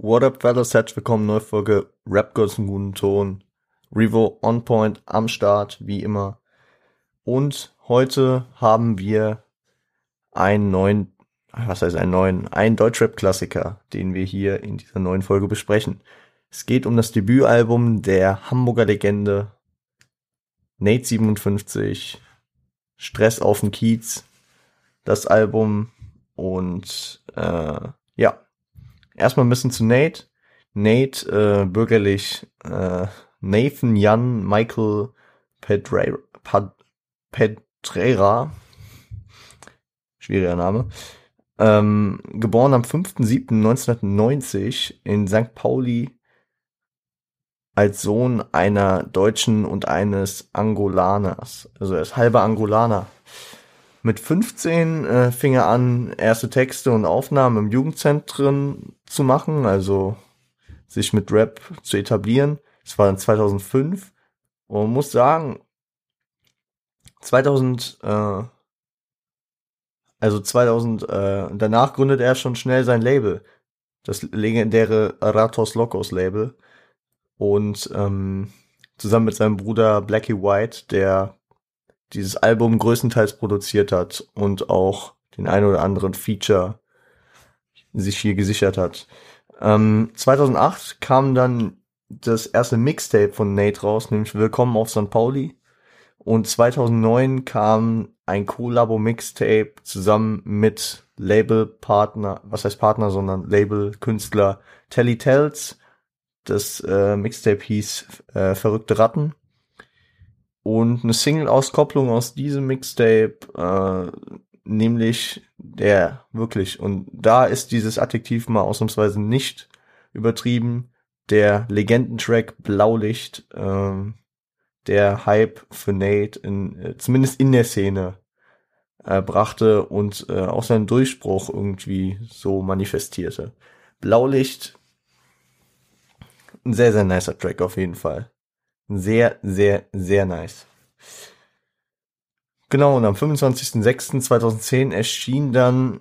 What up, fellas? Herzlich willkommen, neue Folge Rap Girls im guten Ton. Revo on point am Start, wie immer. Und heute haben wir einen neuen, was heißt einen neuen, einen Deutschrap-Klassiker, den wir hier in dieser neuen Folge besprechen. Es geht um das Debütalbum der Hamburger Legende Nate 57, Stress auf dem Kiez, das Album und äh, ja, erstmal ein bisschen zu Nate. Nate, äh, bürgerlich äh, Nathan Jan Michael Pedre Pad Pedrera, schwieriger Name, ähm, geboren am 5.7.1990 in St. Pauli als Sohn einer Deutschen und eines Angolaners. Also er ist halber Angolaner. Mit 15 äh, fing er an, erste Texte und Aufnahmen im Jugendzentren zu machen, also sich mit Rap zu etablieren. Das war dann 2005. Und muss sagen, 2000, äh, also 2000, äh, danach gründet er schon schnell sein Label. Das legendäre Ratos Locos Label. Und ähm, zusammen mit seinem Bruder Blackie White, der dieses Album größtenteils produziert hat und auch den ein oder anderen Feature sich hier gesichert hat. Ähm, 2008 kam dann das erste Mixtape von Nate raus, nämlich Willkommen auf St. Pauli. Und 2009 kam ein Collabo-Mixtape zusammen mit Label-Partner, was heißt Partner, sondern Label-Künstler Telly Tells. Das äh, Mixtape hieß äh, Verrückte Ratten. Und eine Single-Auskopplung aus diesem Mixtape, äh, nämlich der wirklich, und da ist dieses Adjektiv mal ausnahmsweise nicht übertrieben, der Legendentrack Blaulicht, äh, der Hype für Nate in, äh, zumindest in der Szene äh, brachte und äh, auch seinen Durchbruch irgendwie so manifestierte. Blaulicht, ein sehr, sehr nicer Track auf jeden Fall. Sehr, sehr, sehr nice. Genau, und am 25.06.2010 erschien dann,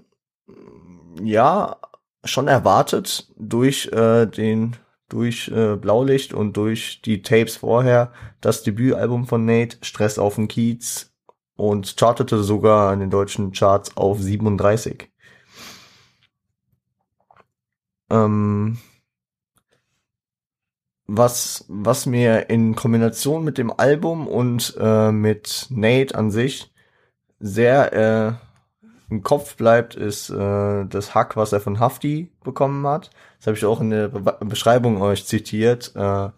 ja, schon erwartet durch äh, den durch äh, Blaulicht und durch die Tapes vorher das Debütalbum von Nate, Stress auf dem Kiez und chartete sogar an den deutschen Charts auf 37. Ähm, was, was mir in Kombination mit dem Album und äh, mit Nate an sich sehr äh, im Kopf bleibt, ist äh, das Hack, was er von Hafti bekommen hat. Das habe ich auch in der Be Beschreibung euch zitiert. Äh,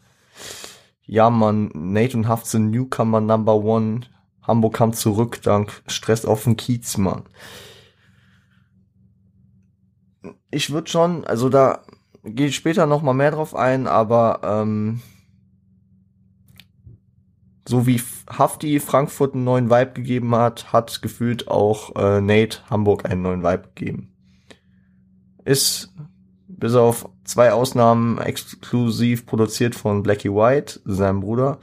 ja, man, Nate und Haft sind Newcomer Number One. Hamburg kam zurück dank Stress auf dem Kiez, Mann. Ich würde schon, also da gehe später noch mal mehr drauf ein, aber ähm, so wie Hafti Frankfurt einen neuen Vibe gegeben hat, hat gefühlt auch äh, Nate Hamburg einen neuen Vibe gegeben. Ist bis auf zwei Ausnahmen exklusiv produziert von Blackie White, seinem Bruder.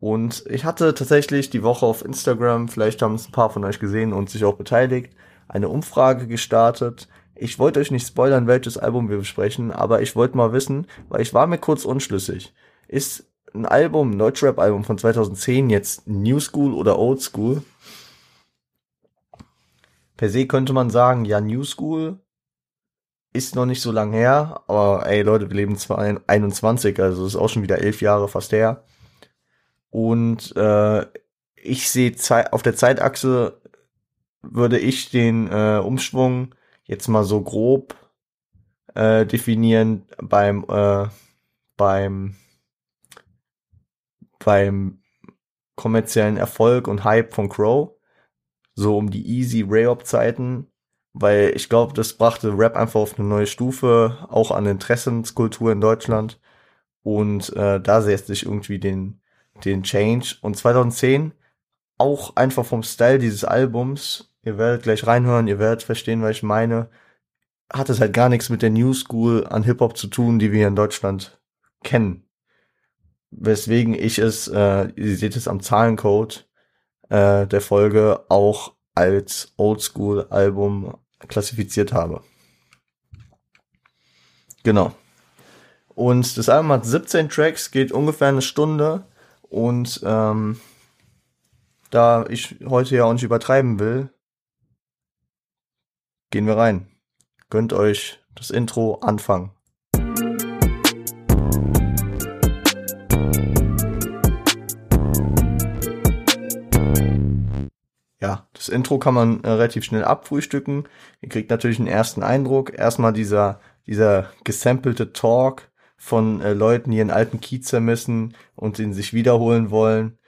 Und ich hatte tatsächlich die Woche auf Instagram, vielleicht haben es ein paar von euch gesehen und sich auch beteiligt, eine Umfrage gestartet, ich wollte euch nicht spoilern, welches Album wir besprechen, aber ich wollte mal wissen, weil ich war mir kurz unschlüssig. Ist ein Album, ein Deutschrap-Album von 2010 jetzt New School oder Old School? Per se könnte man sagen, ja, New School ist noch nicht so lang her, aber ey Leute, wir leben 21, also ist auch schon wieder elf Jahre fast her. Und äh, ich sehe auf der Zeitachse würde ich den äh, Umschwung jetzt mal so grob äh, definieren beim äh, beim beim kommerziellen Erfolg und Hype von Crow, so um die Easy Rayop Zeiten, weil ich glaube, das brachte Rap einfach auf eine neue Stufe, auch an Interessenskultur in Deutschland. Und äh, da setzt sich irgendwie den den Change. Und 2010 auch einfach vom Style dieses Albums ihr werdet gleich reinhören, ihr werdet verstehen, was ich meine, hat es halt gar nichts mit der New School an Hip-Hop zu tun, die wir hier in Deutschland kennen. Weswegen ich es, äh, ihr seht es am Zahlencode äh, der Folge, auch als Oldschool-Album klassifiziert habe. Genau. Und das Album hat 17 Tracks, geht ungefähr eine Stunde. Und ähm, da ich heute ja auch nicht übertreiben will, gehen wir rein. Gönnt euch das Intro anfangen. Ja, das Intro kann man äh, relativ schnell abfrühstücken. Ihr kriegt natürlich einen ersten Eindruck. Erstmal dieser, dieser gesampelte Talk von äh, Leuten, die ihren alten Kiez zermissen und den sich wiederholen wollen.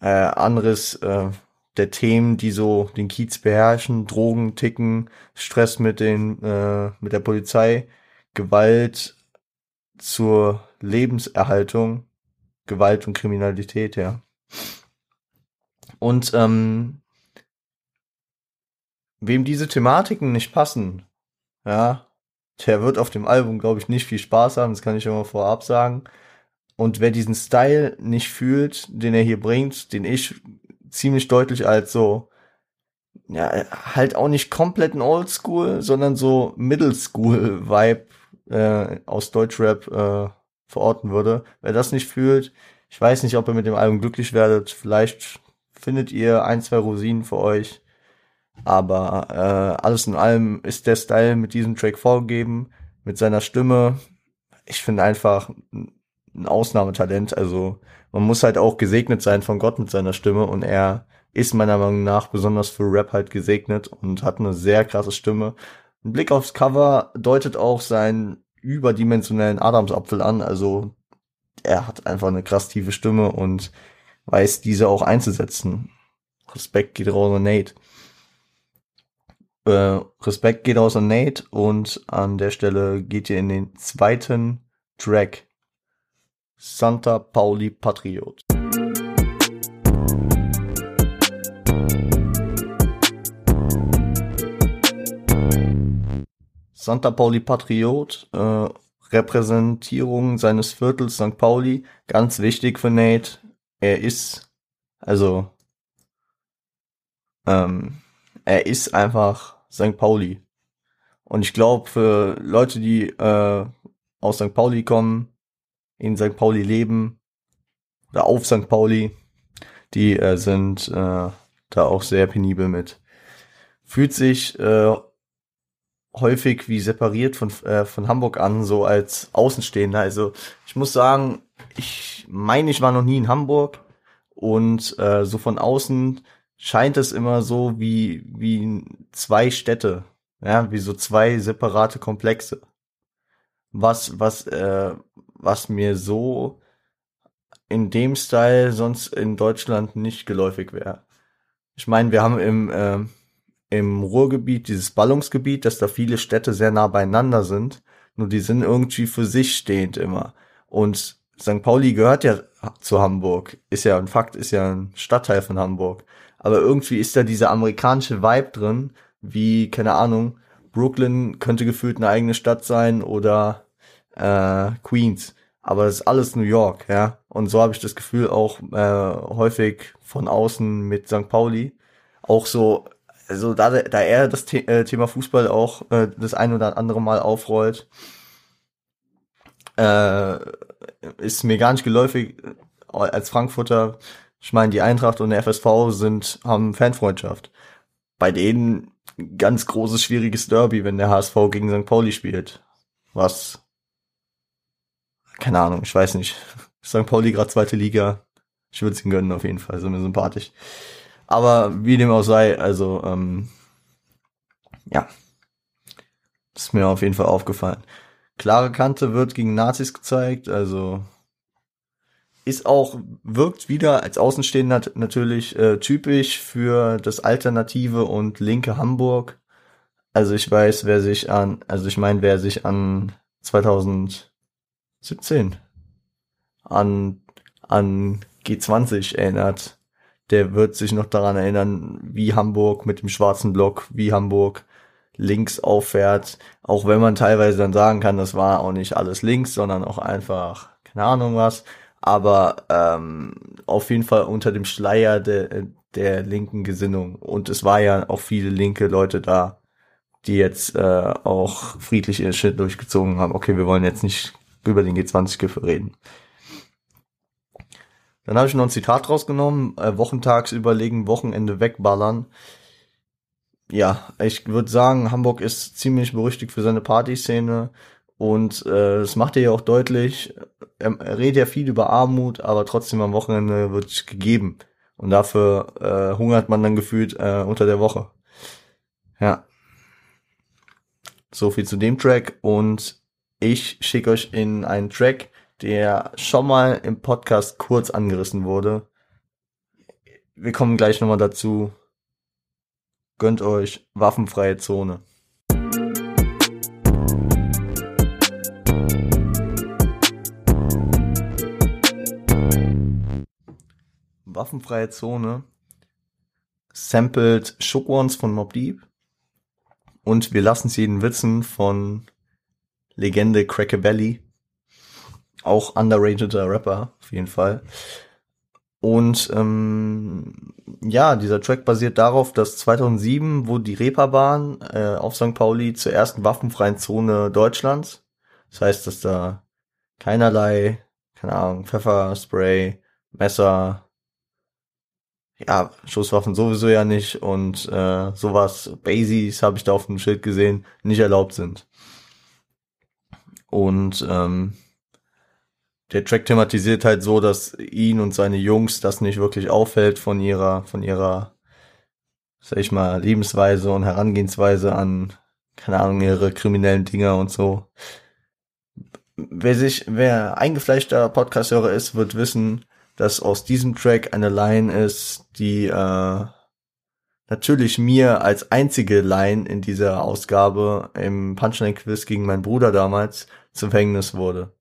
Äh, anderes äh, der Themen, die so den Kiez beherrschen, Drogen, Ticken, Stress mit den, äh, mit der Polizei, Gewalt zur Lebenserhaltung, Gewalt und Kriminalität, ja. Und ähm, wem diese Thematiken nicht passen, ja, der wird auf dem Album, glaube ich, nicht viel Spaß haben, das kann ich mal vorab sagen. Und wer diesen Style nicht fühlt, den er hier bringt, den ich ziemlich deutlich als so, ja, halt auch nicht komplett ein Oldschool, sondern so Middle School Vibe äh, aus Deutschrap äh, verorten würde. Wer das nicht fühlt, ich weiß nicht, ob ihr mit dem Album glücklich werdet. Vielleicht findet ihr ein, zwei Rosinen für euch. Aber äh, alles in allem ist der Style mit diesem Track vorgegeben, mit seiner Stimme. Ich finde einfach ein Ausnahmetalent. Also man muss halt auch gesegnet sein von Gott mit seiner Stimme und er ist meiner Meinung nach besonders für Rap halt gesegnet und hat eine sehr krasse Stimme. Ein Blick aufs Cover deutet auch seinen überdimensionellen Adamsapfel an. Also er hat einfach eine krass tiefe Stimme und weiß diese auch einzusetzen. Respekt geht raus an Nate. Äh, Respekt geht raus an Nate und an der Stelle geht ihr in den zweiten Track Santa Pauli Patriot. Santa Pauli Patriot, äh, Repräsentierung seines Viertels St. Pauli, ganz wichtig für Nate. Er ist, also, ähm, er ist einfach St. Pauli. Und ich glaube, für Leute, die äh, aus St. Pauli kommen, in St. Pauli leben oder auf St. Pauli, die äh, sind äh, da auch sehr penibel mit. Fühlt sich äh, häufig wie separiert von, äh, von Hamburg an, so als Außenstehender. Also ich muss sagen, ich meine, ich war noch nie in Hamburg und äh, so von außen scheint es immer so wie, wie zwei Städte, ja, wie so zwei separate Komplexe. Was, was, äh, was mir so in dem Style sonst in Deutschland nicht geläufig wäre. Ich meine, wir haben im, äh, im Ruhrgebiet dieses Ballungsgebiet, dass da viele Städte sehr nah beieinander sind, nur die sind irgendwie für sich stehend immer. Und St. Pauli gehört ja zu Hamburg, ist ja ein Fakt, ist ja ein Stadtteil von Hamburg. Aber irgendwie ist da dieser amerikanische Vibe drin, wie, keine Ahnung, Brooklyn könnte gefühlt eine eigene Stadt sein oder äh, Queens. Aber es ist alles New York, ja. Und so habe ich das Gefühl auch äh, häufig von außen mit St. Pauli. Auch so, also da, da er das The äh, Thema Fußball auch äh, das ein oder andere Mal aufrollt, äh, ist mir gar nicht geläufig als Frankfurter. Ich meine, die Eintracht und der FSV sind haben Fanfreundschaft. Bei denen ganz großes schwieriges Derby, wenn der HSV gegen St. Pauli spielt. Was keine Ahnung, ich weiß nicht. St. Pauli gerade zweite Liga. Ich würde es ihm gönnen auf jeden Fall, so mir sympathisch. Aber wie dem auch sei, also ähm, ja, ist mir auf jeden Fall aufgefallen. Klare Kante wird gegen Nazis gezeigt, also ist auch, wirkt wieder als Außenstehender natürlich äh, typisch für das alternative und linke Hamburg. Also ich weiß, wer sich an, also ich meine, wer sich an 2000 17 an, an G20 erinnert, der wird sich noch daran erinnern, wie Hamburg mit dem schwarzen Block, wie Hamburg links auffährt, auch wenn man teilweise dann sagen kann, das war auch nicht alles links, sondern auch einfach, keine Ahnung was, aber ähm, auf jeden Fall unter dem Schleier der, der linken Gesinnung. Und es war ja auch viele linke Leute da, die jetzt äh, auch friedlich ihr Shit durchgezogen haben. Okay, wir wollen jetzt nicht über den G20-Gipfel reden. Dann habe ich noch ein Zitat rausgenommen, äh, wochentags überlegen, Wochenende wegballern. Ja, ich würde sagen, Hamburg ist ziemlich berüchtigt für seine Partyszene und äh, das macht er ja auch deutlich. Er, er redet ja viel über Armut, aber trotzdem am Wochenende wird gegeben. Und dafür äh, hungert man dann gefühlt äh, unter der Woche. Ja. So viel zu dem Track und ich schicke euch in einen Track, der schon mal im Podcast kurz angerissen wurde. Wir kommen gleich nochmal dazu. Gönnt euch waffenfreie Zone. Waffenfreie Zone sampled Shook Ones von Mob Deep und wir lassen sie jeden witzen von Legende Cracker Belly. Auch underrateder Rapper, auf jeden Fall. Und ähm, ja, dieser Track basiert darauf, dass 2007 wurde die Reeperbahn äh, auf St. Pauli zur ersten waffenfreien Zone Deutschlands. Das heißt, dass da keinerlei, keine Ahnung, Pfefferspray, Messer, ja, Schusswaffen sowieso ja nicht und äh, sowas, Basies habe ich da auf dem Schild gesehen, nicht erlaubt sind. Und ähm, der Track thematisiert halt so, dass ihn und seine Jungs das nicht wirklich auffällt von ihrer, von ihrer, sag ich mal, Lebensweise und Herangehensweise an, keine Ahnung, ihre kriminellen Dinger und so. Wer sich, wer eingefleischter Podcast-Hörer ist, wird wissen, dass aus diesem Track eine Line ist, die äh, natürlich mir als einzige Line in dieser Ausgabe im Punchline-Quiz gegen meinen Bruder damals zum Verhängnis wurde.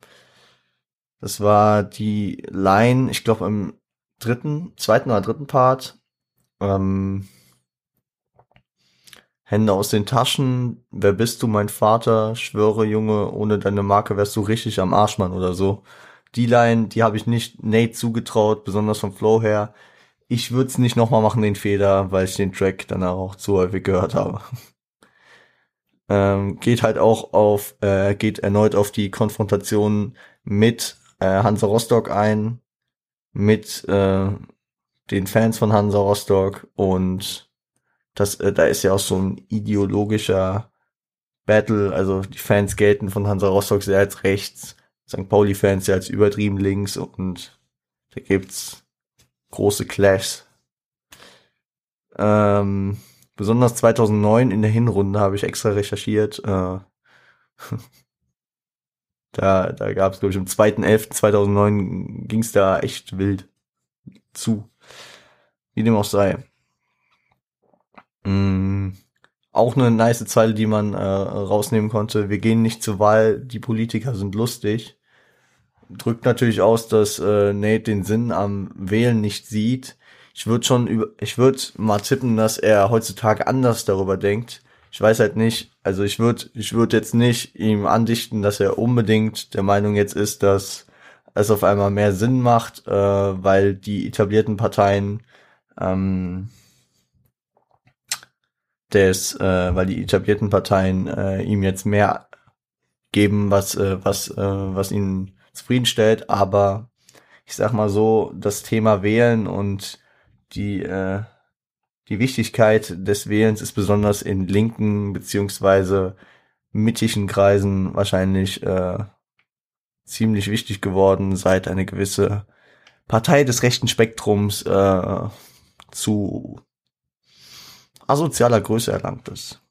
Das war die Line, ich glaube im dritten, zweiten oder dritten Part. Ähm, Hände aus den Taschen, wer bist du, mein Vater, schwöre Junge, ohne deine Marke wärst du richtig am Arschmann oder so. Die Line, die habe ich nicht Nate zugetraut, besonders vom Flow her ich würde es nicht nochmal machen, den Fehler, weil ich den Track danach auch zu häufig gehört habe. Ähm, geht halt auch auf, äh, geht erneut auf die Konfrontation mit äh, Hansa Rostock ein, mit äh, den Fans von Hansa Rostock und das, äh, da ist ja auch so ein ideologischer Battle, also die Fans gelten von Hansa Rostock sehr als rechts, St. Pauli-Fans ja als übertrieben links und da gibt's große Clashs. Ähm, besonders 2009 in der Hinrunde habe ich extra recherchiert. Äh, da da gab es, glaube ich, am 2.11.2009 ging es da echt wild zu. Wie dem auch sei. Mm, auch eine nice Zeile, die man äh, rausnehmen konnte. Wir gehen nicht zur Wahl, die Politiker sind lustig drückt natürlich aus, dass äh, Nate den Sinn am Wählen nicht sieht. Ich würde schon über, ich würde mal tippen, dass er heutzutage anders darüber denkt. Ich weiß halt nicht, also ich würde, ich würde jetzt nicht ihm andichten, dass er unbedingt der Meinung jetzt ist, dass es auf einmal mehr Sinn macht, äh, weil die etablierten Parteien ähm, des, äh, weil die etablierten Parteien äh, ihm jetzt mehr geben, was, äh, was, äh, was ihnen zufriedenstellt, aber ich sag mal so, das Thema Wählen und die, äh, die Wichtigkeit des Wählens ist besonders in linken beziehungsweise mittigen Kreisen wahrscheinlich äh, ziemlich wichtig geworden, seit eine gewisse Partei des rechten Spektrums äh, zu asozialer Größe erlangt ist.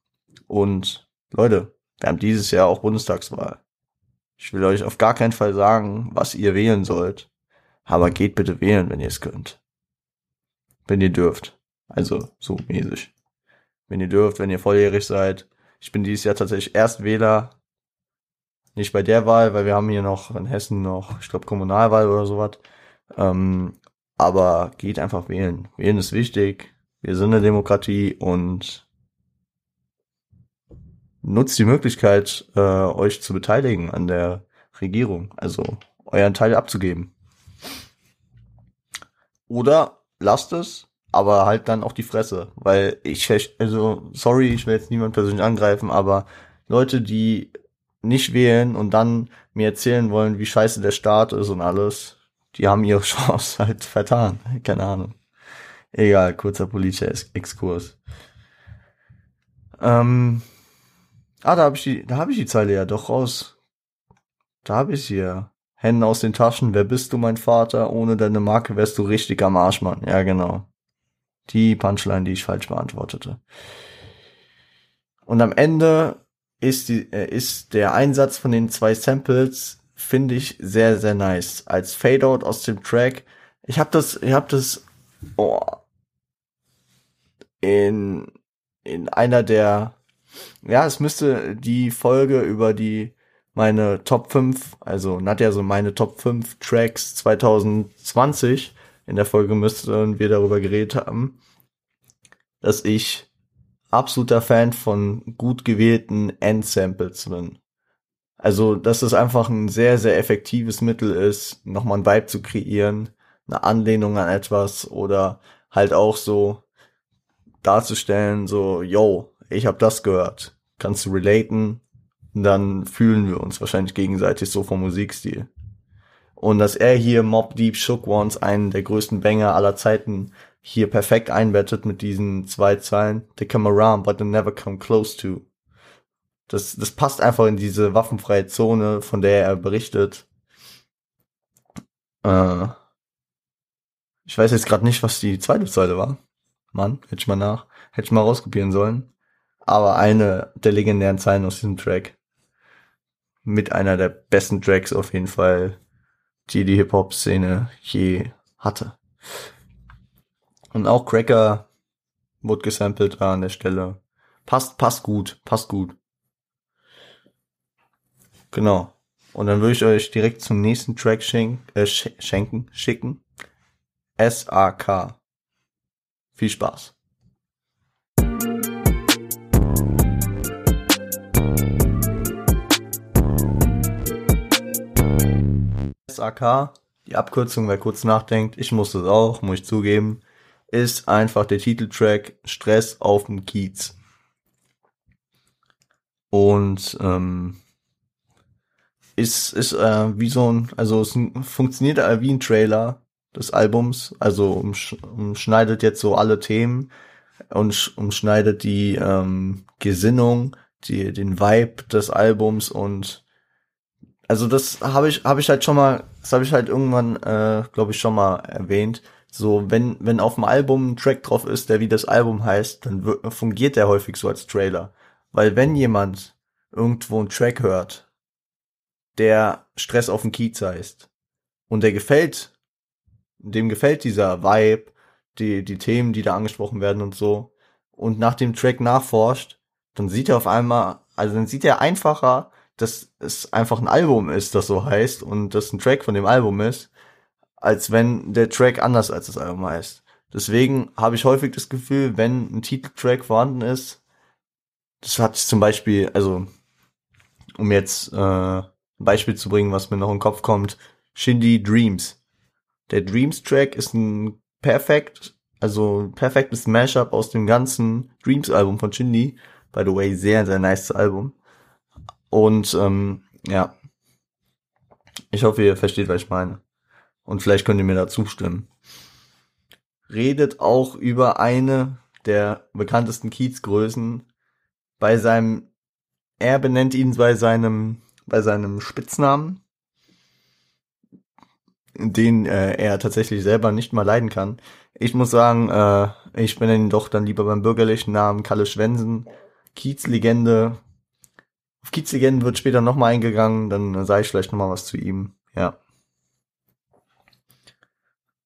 Und Leute, wir haben dieses Jahr auch Bundestagswahl. Ich will euch auf gar keinen Fall sagen, was ihr wählen sollt. Aber geht bitte wählen, wenn ihr es könnt. Wenn ihr dürft. Also so mäßig. Wenn ihr dürft, wenn ihr volljährig seid. Ich bin dieses Jahr tatsächlich Erstwähler. Nicht bei der Wahl, weil wir haben hier noch in Hessen noch, ich glaube, Kommunalwahl oder sowas. Ähm, aber geht einfach wählen. Wählen ist wichtig. Wir sind eine Demokratie und nutzt die Möglichkeit, äh, euch zu beteiligen an der Regierung, also euren Teil abzugeben. Oder lasst es, aber halt dann auch die Fresse, weil ich, also sorry, ich will jetzt niemand persönlich angreifen, aber Leute, die nicht wählen und dann mir erzählen wollen, wie scheiße der Staat ist und alles, die haben ihre Chance halt vertan. Keine Ahnung. Egal, kurzer politischer Exkurs. Ähm, ah, da habe ich die, da habe ich die Zeile ja doch raus. Da habe ich sie ja. Hände aus den Taschen, wer bist du, mein Vater? Ohne deine Marke wärst du richtig am Arsch, Mann. Ja, genau. Die Punchline, die ich falsch beantwortete. Und am Ende ist, die, äh, ist der Einsatz von den zwei Samples, finde ich, sehr, sehr nice. Als Fadeout aus dem Track. Ich habe das, ich habe das oh, in, in einer der, ja, es müsste die Folge über die meine Top 5, also Nadja so meine Top 5 Tracks 2020. In der Folge müssten wir darüber geredet haben, dass ich absoluter Fan von gut gewählten Endsamples bin. Also, dass es einfach ein sehr, sehr effektives Mittel ist, nochmal ein Vibe zu kreieren, eine Anlehnung an etwas oder halt auch so darzustellen, so, yo, ich hab das gehört. Kannst du relaten? Dann fühlen wir uns wahrscheinlich gegenseitig so vom Musikstil. Und dass er hier Mob Deep Shook Ones, einen der größten Banger aller Zeiten, hier perfekt einbettet mit diesen zwei Zeilen. They come around, but they never come close to. Das, das passt einfach in diese waffenfreie Zone, von der er berichtet. Äh, ich weiß jetzt gerade nicht, was die zweite Zeile war. Mann, hätte ich mal nach, hätte ich mal rauskopieren sollen. Aber eine der legendären Zeilen aus diesem Track mit einer der besten Tracks auf jeden Fall, die die Hip-Hop-Szene je hatte. Und auch Cracker wurde gesampelt an der Stelle. Passt, passt gut, passt gut. Genau. Und dann würde ich euch direkt zum nächsten Track schenken, äh, schenken, schicken. S.A.K. Viel Spaß. SAK, die Abkürzung, wer kurz nachdenkt, ich muss das auch, muss ich zugeben, ist einfach der Titeltrack Stress auf dem Kiez. Und ähm, ist, ist äh, wie so ein, also es funktioniert äh, wie ein Trailer des Albums, also umsch umschneidet jetzt so alle Themen und umschneidet die ähm, Gesinnung, die, den Vibe des Albums und also das habe ich habe ich halt schon mal, das habe ich halt irgendwann, äh, glaube ich schon mal erwähnt. So wenn wenn auf dem Album ein Track drauf ist, der wie das Album heißt, dann fungiert der häufig so als Trailer, weil wenn jemand irgendwo einen Track hört, der Stress auf dem Kiez heißt und der gefällt, dem gefällt dieser Vibe, die die Themen, die da angesprochen werden und so und nach dem Track nachforscht, dann sieht er auf einmal, also dann sieht er einfacher dass es einfach ein Album ist, das so heißt und das ein Track von dem Album ist, als wenn der Track anders als das Album heißt. Deswegen habe ich häufig das Gefühl, wenn ein Titeltrack vorhanden ist, das hat zum Beispiel, also um jetzt äh, ein Beispiel zu bringen, was mir noch in den Kopf kommt, Shindy Dreams. Der Dreams Track ist ein perfekt, also perfektes Mashup aus dem ganzen Dreams Album von Shindy. By the way, sehr, sehr nice Album. Und ähm, ja, ich hoffe, ihr versteht, was ich meine. Und vielleicht könnt ihr mir da zustimmen. Redet auch über eine der bekanntesten Kiezgrößen bei seinem, er benennt ihn bei seinem, bei seinem Spitznamen, den äh, er tatsächlich selber nicht mal leiden kann. Ich muss sagen, äh, ich benenne ihn doch dann lieber beim bürgerlichen Namen Kalle Schwensen, Kiezlegende, auf Kiezlegenden wird später nochmal eingegangen, dann sage ich vielleicht nochmal was zu ihm. Ja.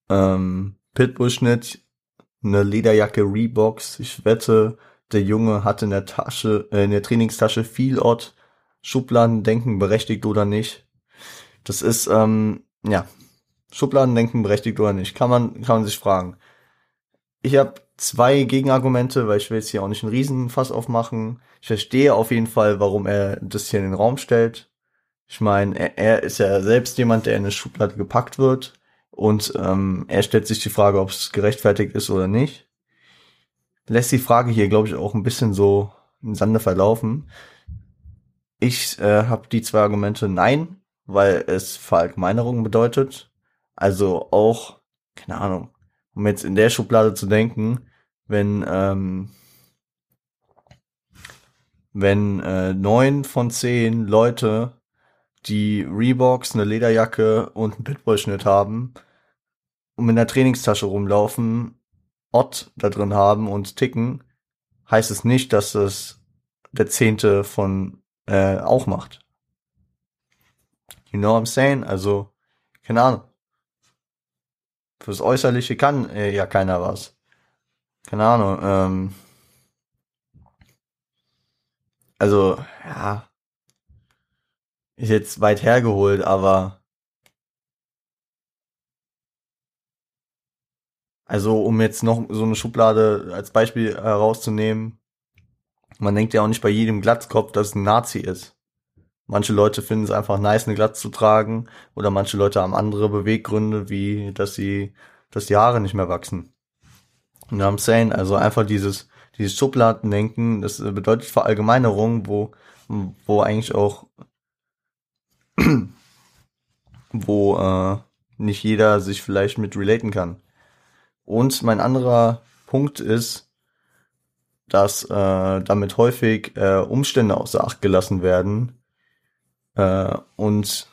Ähm, Pitbull-Schnitt, eine Lederjacke Reeboks. Ich wette, der Junge hat in der Tasche, äh, in der Trainingstasche viel Ort. Schubladendenken berechtigt oder nicht. Das ist, ähm, ja, Schubladendenken berechtigt oder nicht. Kann man, kann man sich fragen. Ich habe zwei Gegenargumente, weil ich will jetzt hier auch nicht einen Riesenfass aufmachen. Ich verstehe auf jeden Fall, warum er das hier in den Raum stellt. Ich meine, er, er ist ja selbst jemand, der in eine Schublade gepackt wird. Und ähm, er stellt sich die Frage, ob es gerechtfertigt ist oder nicht. Lässt die Frage hier, glaube ich, auch ein bisschen so im Sande verlaufen. ich äh, habe die zwei Argumente nein, weil es Verallgemeinerung bedeutet. Also auch, keine Ahnung, um jetzt in der Schublade zu denken, wenn ähm, wenn äh, neun von zehn Leute, die Reeboks, eine Lederjacke und einen Pitbull-Schnitt haben und mit einer Trainingstasche rumlaufen, Ott da drin haben und ticken, heißt es nicht, dass es der Zehnte von äh, auch macht. You know what I'm saying? Also, keine Ahnung. Fürs Äußerliche kann äh, ja keiner was. Keine Ahnung. Ähm, also, ja. Ist jetzt weit hergeholt, aber. Also, um jetzt noch so eine Schublade als Beispiel herauszunehmen, man denkt ja auch nicht bei jedem Glatzkopf, dass es ein Nazi ist. Manche Leute finden es einfach nice, eine Glatze zu tragen, oder manche Leute haben andere Beweggründe, wie dass sie, dass die Haare nicht mehr wachsen. Und I'm saying, also einfach dieses, dieses Schubladendenken, das bedeutet Verallgemeinerung, wo, wo eigentlich auch, wo äh, nicht jeder sich vielleicht mit relaten kann. Und mein anderer Punkt ist, dass äh, damit häufig äh, Umstände außer Acht gelassen werden äh, und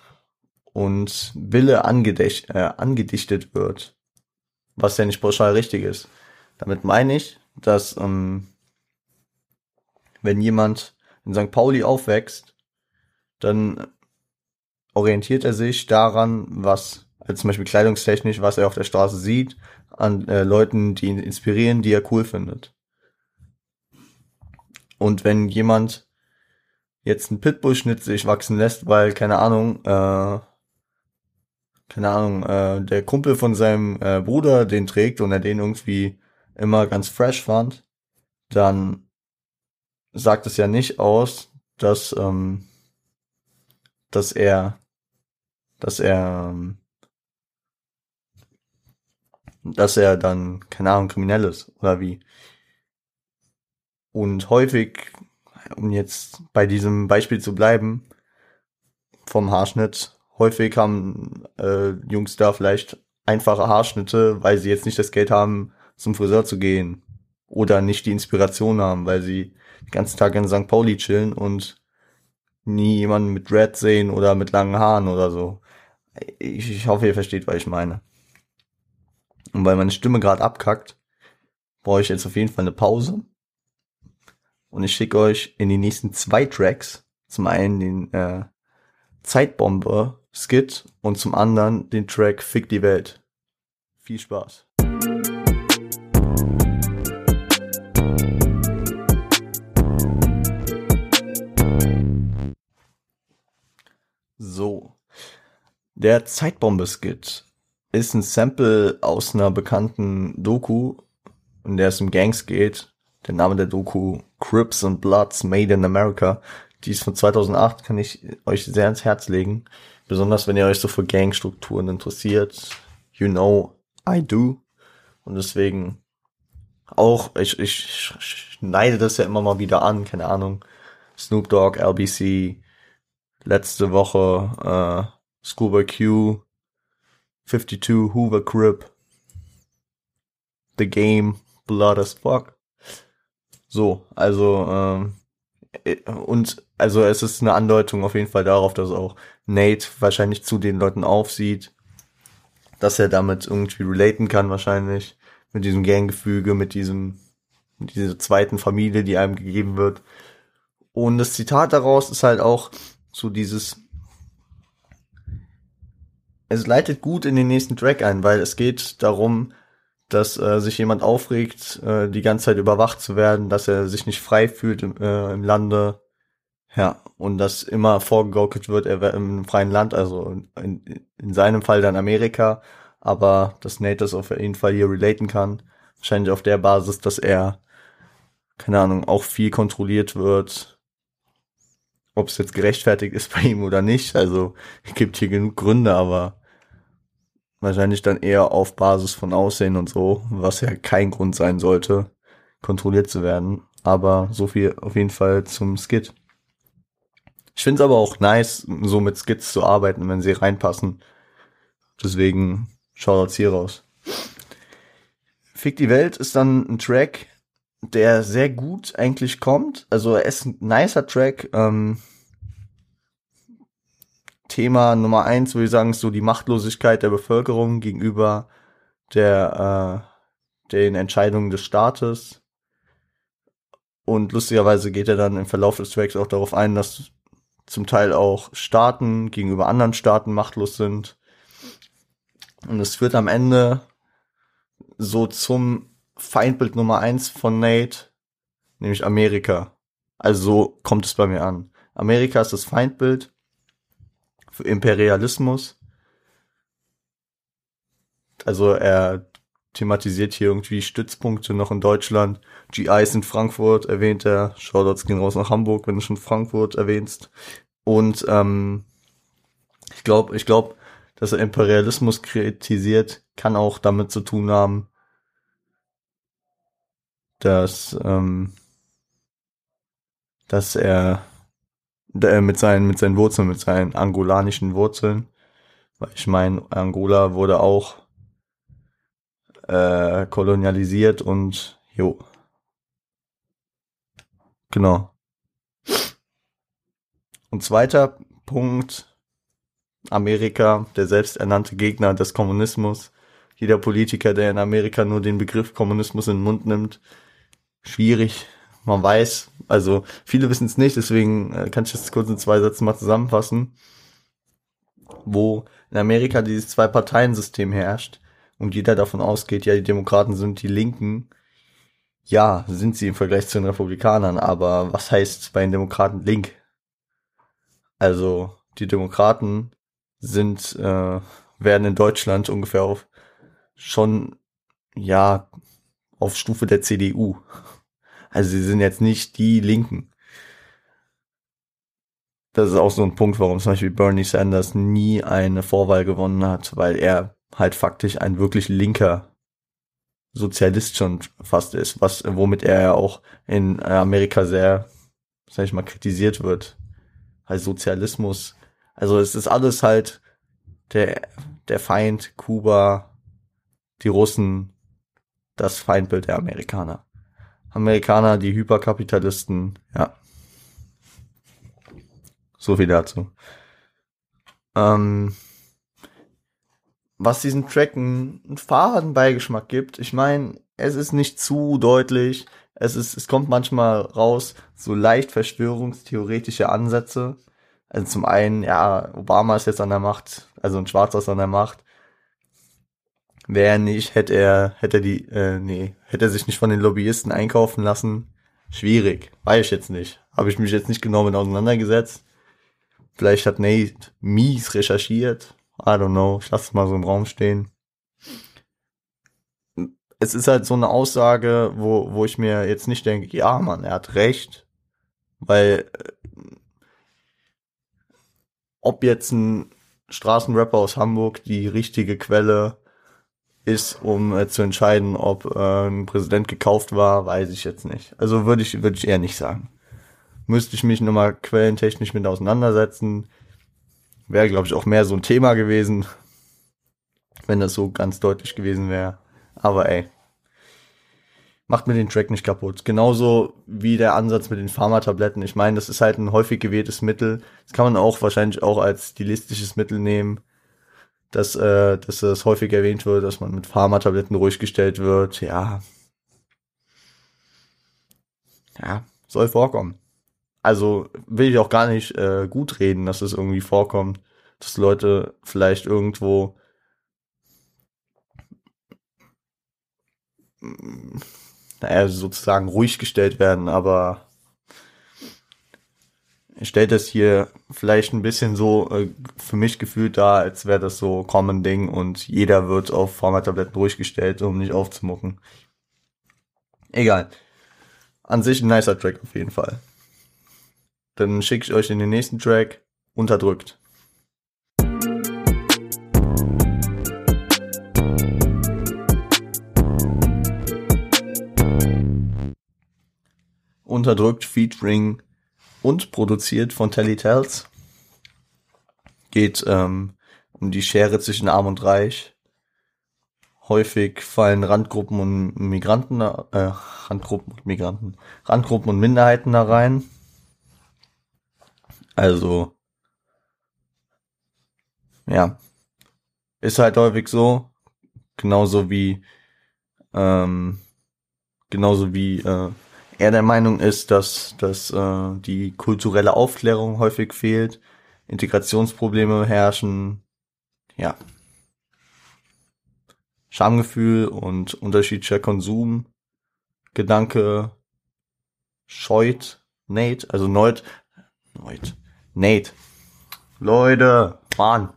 und Wille angedicht, äh, angedichtet wird, was ja nicht pauschal richtig ist. Damit meine ich, dass ähm, wenn jemand in St. Pauli aufwächst, dann orientiert er sich daran, was, also zum Beispiel kleidungstechnisch, was er auf der Straße sieht, an äh, Leuten, die ihn inspirieren, die er cool findet. Und wenn jemand jetzt einen Pitbull-Schnitt sich wachsen lässt, weil, keine Ahnung, äh, keine Ahnung, äh, der Kumpel von seinem äh, Bruder den trägt und er den irgendwie immer ganz fresh fand, dann sagt es ja nicht aus, dass, ähm, dass er, dass er, ähm, dass er dann, keine Ahnung, kriminell ist oder wie. Und häufig, um jetzt bei diesem Beispiel zu bleiben, vom Haarschnitt, häufig haben äh, Jungs da vielleicht einfache Haarschnitte, weil sie jetzt nicht das Geld haben, zum Friseur zu gehen. Oder nicht die Inspiration haben, weil sie den ganzen Tag in St. Pauli chillen und nie jemanden mit Red sehen oder mit langen Haaren oder so. Ich, ich hoffe, ihr versteht, was ich meine. Und weil meine Stimme gerade abkackt, brauche ich jetzt auf jeden Fall eine Pause und ich schicke euch in die nächsten zwei Tracks, zum einen den äh, Zeitbombe Skit und zum anderen den Track Fick die Welt. Viel Spaß. So. Der Zeitbombe-Skit ist ein Sample aus einer bekannten Doku, in der es um Gangs geht, der Name der Doku Crips and Bloods Made in America. Die ist von 2008, kann ich euch sehr ins Herz legen. Besonders wenn ihr euch so für Gangstrukturen interessiert. You know, I do. Und deswegen auch, ich, ich schneide das ja immer mal wieder an, keine Ahnung. Snoop Dogg, LBC, letzte Woche, äh, Schoolboy Q, 52, Hoover Crip, The Game, Blood as Fuck. So, also ähm, äh, und also es ist eine Andeutung auf jeden Fall darauf, dass auch Nate wahrscheinlich zu den Leuten aufsieht, dass er damit irgendwie relaten kann wahrscheinlich mit diesem Ganggefüge, mit diesem mit dieser zweiten Familie, die einem gegeben wird. Und das Zitat daraus ist halt auch so dieses es leitet gut in den nächsten Track ein, weil es geht darum, dass äh, sich jemand aufregt, äh, die ganze Zeit überwacht zu werden, dass er sich nicht frei fühlt im, äh, im Lande. Ja, und dass immer vorgegaukelt wird, er wäre im freien Land, also in, in seinem Fall dann Amerika, aber dass Nate das auf jeden Fall hier relaten kann. Wahrscheinlich auf der Basis, dass er, keine Ahnung, auch viel kontrolliert wird. Ob es jetzt gerechtfertigt ist bei ihm oder nicht. Also gibt hier genug Gründe, aber Wahrscheinlich dann eher auf Basis von Aussehen und so, was ja kein Grund sein sollte, kontrolliert zu werden. Aber so viel auf jeden Fall zum Skit. Ich finde es aber auch nice, so mit Skits zu arbeiten, wenn sie reinpassen. Deswegen Shoutouts hier raus. Fick die Welt ist dann ein Track, der sehr gut eigentlich kommt. Also er ist ein nicer Track. Ähm, Thema Nummer eins, würde ich sagen, ist so die Machtlosigkeit der Bevölkerung gegenüber der, äh, den Entscheidungen des Staates. Und lustigerweise geht er dann im Verlauf des Tracks auch darauf ein, dass zum Teil auch Staaten gegenüber anderen Staaten machtlos sind. Und es führt am Ende so zum Feindbild Nummer eins von Nate, nämlich Amerika. Also so kommt es bei mir an. Amerika ist das Feindbild Imperialismus. Also er thematisiert hier irgendwie Stützpunkte noch in Deutschland. GIs in Frankfurt erwähnt er. Shoutouts gehen raus nach Hamburg, wenn du schon Frankfurt erwähnst. Und ähm, ich glaube, ich glaube, dass er Imperialismus kritisiert, kann auch damit zu tun haben, dass, ähm, dass er der, mit seinen, mit seinen Wurzeln, mit seinen angolanischen Wurzeln, weil ich meine, Angola wurde auch äh, kolonialisiert und jo. Genau. Und zweiter Punkt, Amerika, der selbsternannte Gegner des Kommunismus. Jeder Politiker, der in Amerika nur den Begriff Kommunismus in den Mund nimmt, schwierig. Man weiß, also viele wissen es nicht, deswegen äh, kann ich das kurz in zwei Sätzen mal zusammenfassen, wo in Amerika dieses Zwei-Parteien-System herrscht und jeder davon ausgeht, ja, die Demokraten sind die Linken. Ja, sind sie im Vergleich zu den Republikanern, aber was heißt bei den Demokraten link? Also, die Demokraten sind, äh, werden in Deutschland ungefähr auf schon, ja, auf Stufe der CDU. Also sie sind jetzt nicht die Linken. Das ist auch so ein Punkt, warum zum Beispiel Bernie Sanders nie eine Vorwahl gewonnen hat, weil er halt faktisch ein wirklich linker Sozialist schon fast ist, was, womit er ja auch in Amerika sehr, sag ich mal, kritisiert wird. Als Sozialismus. Also es ist alles halt der, der Feind, Kuba, die Russen, das Feindbild der Amerikaner. Amerikaner, die Hyperkapitalisten, ja. So viel dazu. Ähm, was diesen Track einen, faden Beigeschmack gibt, ich meine, es ist nicht zu deutlich, es ist, es kommt manchmal raus, so leicht verschwörungstheoretische Ansätze. Also zum einen, ja, Obama ist jetzt an der Macht, also ein Schwarzer ist an der Macht. Wäre nicht, hätte er, hätte er die, äh, nee, hätte er sich nicht von den Lobbyisten einkaufen lassen. Schwierig, weiß ich jetzt nicht. Habe ich mich jetzt nicht genau mit auseinandergesetzt. Vielleicht hat Nate mies recherchiert. I don't know. Ich lasse es mal so im Raum stehen. Es ist halt so eine Aussage, wo, wo ich mir jetzt nicht denke, ja, Mann, er hat recht. Weil, äh, ob jetzt ein Straßenrapper aus Hamburg die richtige Quelle ist, um äh, zu entscheiden, ob äh, ein Präsident gekauft war, weiß ich jetzt nicht. Also würde ich, würde ich eher nicht sagen. Müsste ich mich nochmal quellentechnisch mit auseinandersetzen. Wäre, glaube ich, auch mehr so ein Thema gewesen, wenn das so ganz deutlich gewesen wäre. Aber ey, macht mir den Track nicht kaputt. Genauso wie der Ansatz mit den Pharmatabletten. Ich meine, das ist halt ein häufig gewähltes Mittel. Das kann man auch wahrscheinlich auch als stilistisches Mittel nehmen dass, äh, dass das häufig erwähnt wird, dass man mit Pharmatabletten ruhig gestellt wird. Ja. Ja, soll vorkommen. Also will ich auch gar nicht äh, gut reden, dass es irgendwie vorkommt, dass Leute vielleicht irgendwo naja, sozusagen ruhig gestellt werden, aber stellt das hier vielleicht ein bisschen so äh, für mich gefühlt da, als wäre das so Common Ding und jeder wird auf Formattabletten durchgestellt, um nicht aufzumucken. Egal. An sich ein nicer Track auf jeden Fall. Dann schicke ich euch in den nächsten Track unterdrückt. Unterdrückt featuring und produziert von Telly Tells. Geht ähm, um die Schere zwischen Arm und Reich. Häufig fallen Randgruppen und Migranten, äh, Randgruppen und Migranten, Randgruppen und Minderheiten da rein. Also, ja, ist halt häufig so, genauso wie, ähm, genauso wie äh, er der Meinung ist, dass, dass äh, die kulturelle Aufklärung häufig fehlt, Integrationsprobleme herrschen, ja. Schamgefühl und unterschiedlicher Konsum, Gedanke scheut Nate, also Neut, Neut, Nate. Leute, Mann.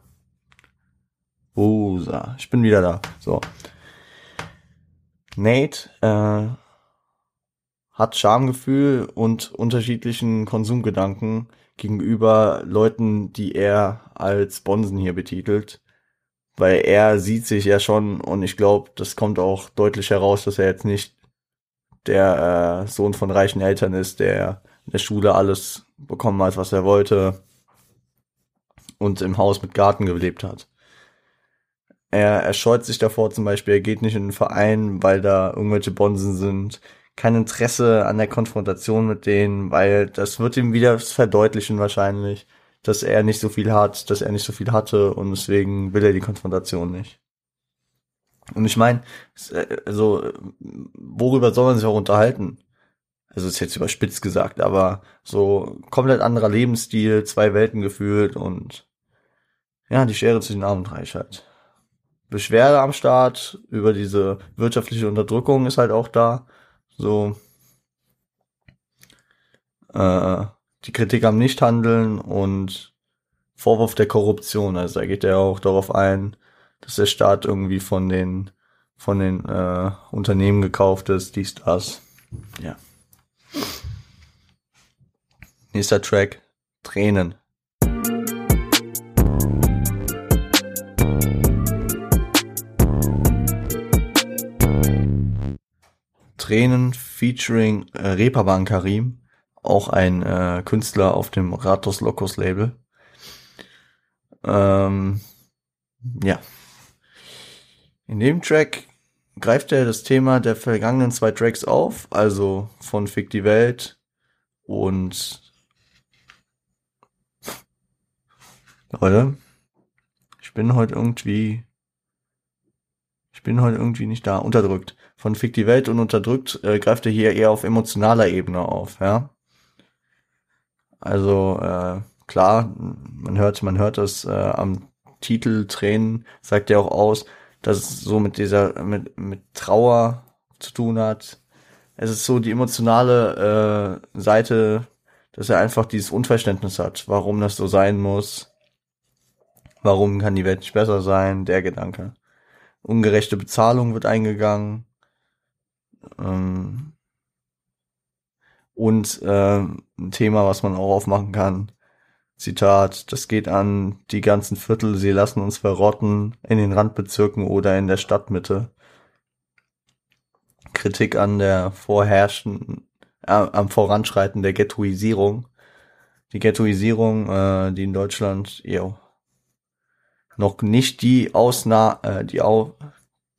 Usa, ich bin wieder da. So. Nate äh, hat Schamgefühl und unterschiedlichen Konsumgedanken gegenüber Leuten, die er als Bonsen hier betitelt. Weil er sieht sich ja schon und ich glaube, das kommt auch deutlich heraus, dass er jetzt nicht der äh, Sohn von reichen Eltern ist, der in der Schule alles bekommen hat, was er wollte und im Haus mit Garten gelebt hat. Er, er scheut sich davor zum Beispiel, er geht nicht in den Verein, weil da irgendwelche Bonsen sind kein Interesse an der Konfrontation mit denen, weil das wird ihm wieder verdeutlichen wahrscheinlich, dass er nicht so viel hat, dass er nicht so viel hatte und deswegen will er die Konfrontation nicht. Und ich meine, also worüber soll man sich auch unterhalten? Also ist jetzt überspitzt gesagt, aber so komplett anderer Lebensstil, zwei Welten gefühlt und ja, die Schere zwischen Arm und Reich halt. Beschwerde am Start über diese wirtschaftliche Unterdrückung ist halt auch da so äh, die Kritik am Nichthandeln und Vorwurf der Korruption. Also da geht er auch darauf ein, dass der Staat irgendwie von den von den äh, Unternehmen gekauft ist, dies, das. Ja. Nächster Track, Tränen. Tränen featuring äh, Reeperbahn Karim, auch ein äh, Künstler auf dem Ratos Locos Label. Ähm, ja. In dem Track greift er das Thema der vergangenen zwei Tracks auf, also von Fick die Welt und Leute, ich bin heute irgendwie ich bin heute irgendwie nicht da, unterdrückt von Fick die Welt und unterdrückt, äh, greift er hier eher auf emotionaler Ebene auf, ja. Also, äh, klar, man hört, man hört das äh, am Titel Tränen, sagt er auch aus, dass es so mit dieser, mit, mit Trauer zu tun hat. Es ist so die emotionale äh, Seite, dass er einfach dieses Unverständnis hat, warum das so sein muss. Warum kann die Welt nicht besser sein? Der Gedanke. Ungerechte Bezahlung wird eingegangen. Ähm, und äh, ein Thema, was man auch aufmachen kann. Zitat, das geht an die ganzen Viertel, sie lassen uns verrotten in den Randbezirken oder in der Stadtmitte. Kritik an der vorherrschenden, äh, am Voranschreiten der Ghettoisierung. Die Ghettoisierung, äh, die in Deutschland jo, noch nicht die Ausna äh, die, Au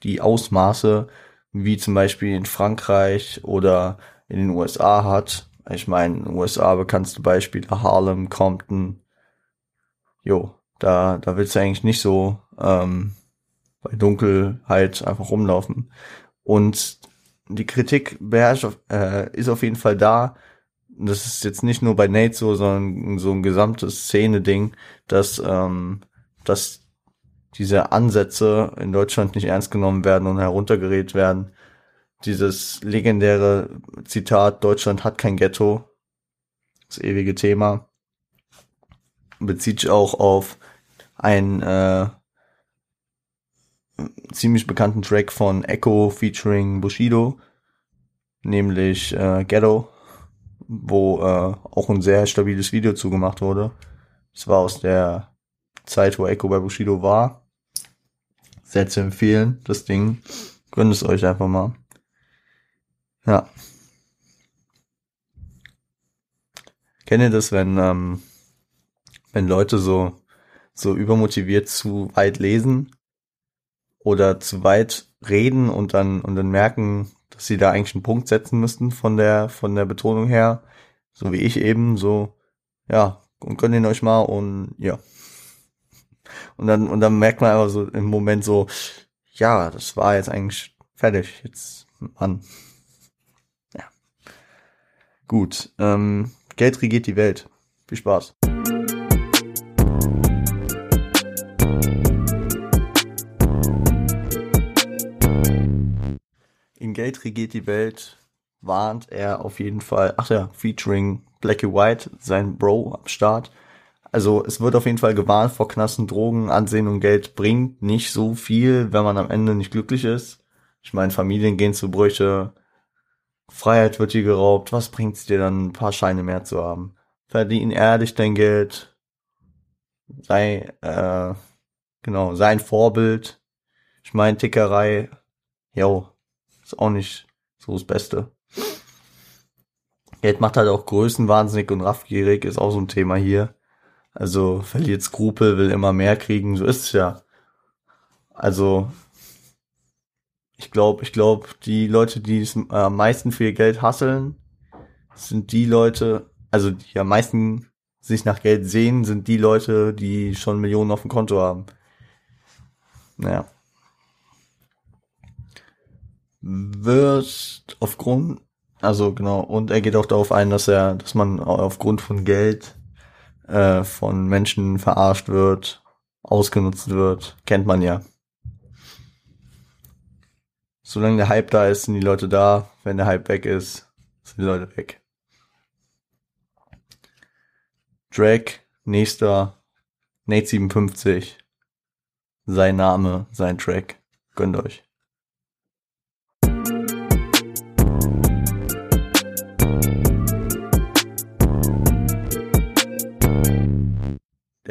die Ausmaße wie zum Beispiel in Frankreich oder in den USA hat. Ich meine, in den USA bekannteste Beispiele Harlem, Compton. Jo, da, da willst du eigentlich nicht so ähm, bei Dunkelheit einfach rumlaufen. Und die Kritik beherrscht, äh, ist auf jeden Fall da. Das ist jetzt nicht nur bei Nate so, sondern so ein gesamtes Szene-Ding, dass, ähm, dass diese Ansätze in Deutschland nicht ernst genommen werden und heruntergeredet werden. Dieses legendäre Zitat, Deutschland hat kein Ghetto, das ewige Thema, bezieht sich auch auf einen äh, ziemlich bekannten Track von Echo featuring Bushido, nämlich äh, Ghetto, wo äh, auch ein sehr stabiles Video zugemacht wurde. Es war aus der Zeit, wo Echo bei Bushido war sehr zu empfehlen, das Ding. Gönnt es euch einfach mal. Ja. Kennt ihr das, wenn, ähm, wenn Leute so, so übermotiviert zu weit lesen oder zu weit reden und dann, und dann merken, dass sie da eigentlich einen Punkt setzen müssten von der, von der Betonung her, so wie ich eben, so, ja, und gönnt ihn euch mal und ja. Und dann, und dann merkt man einfach so im Moment so, ja, das war jetzt eigentlich fertig, jetzt, Mann. Ja. Gut, ähm, Geld regiert die Welt. Viel Spaß. In Geld regiert die Welt warnt er auf jeden Fall, ach ja, featuring Blackie White, sein Bro am Start. Also es wird auf jeden Fall gewarnt vor Knassen, Drogen, Ansehen und Geld bringt nicht so viel, wenn man am Ende nicht glücklich ist. Ich meine, Familien gehen zu Brüche, Freiheit wird dir geraubt, was bringt's dir dann, ein paar Scheine mehr zu haben? Verdien ehrlich dein Geld, sei, äh, genau, sei ein Vorbild. Ich meine, Tickerei, yo, ist auch nicht so das Beste. Geld macht halt auch größenwahnsinnig und raffgierig, ist auch so ein Thema hier. Also verliert Skrupel, will immer mehr kriegen, so ist es ja. Also ich glaube, ich glaube, die Leute, die äh, am meisten für ihr Geld hasseln, sind die Leute, also die am meisten sich nach Geld sehen, sind die Leute, die schon Millionen auf dem Konto haben. Naja. Wird aufgrund, also genau, und er geht auch darauf ein, dass er, dass man aufgrund von Geld äh, von Menschen verarscht wird, ausgenutzt wird, kennt man ja solange der Hype da ist, sind die Leute da. Wenn der Hype weg ist, sind die Leute weg. Drake, nächster, Nate 57. Sein Name, sein Track. Gönnt euch.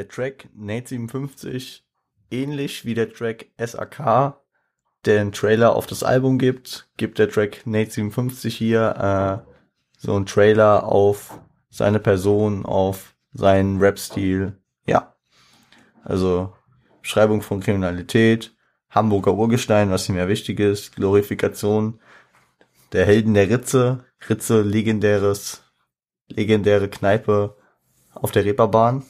Der Track Nate 57, ähnlich wie der Track SAK, einen Trailer auf das Album gibt, gibt der Track Nate 57 hier äh, so einen Trailer auf seine Person, auf seinen Rap-Stil. Ja. Also Beschreibung von Kriminalität, Hamburger Urgestein, was ihm ja wichtig ist, Glorifikation der Helden der Ritze, Ritze legendäres, legendäre Kneipe auf der Reeperbahn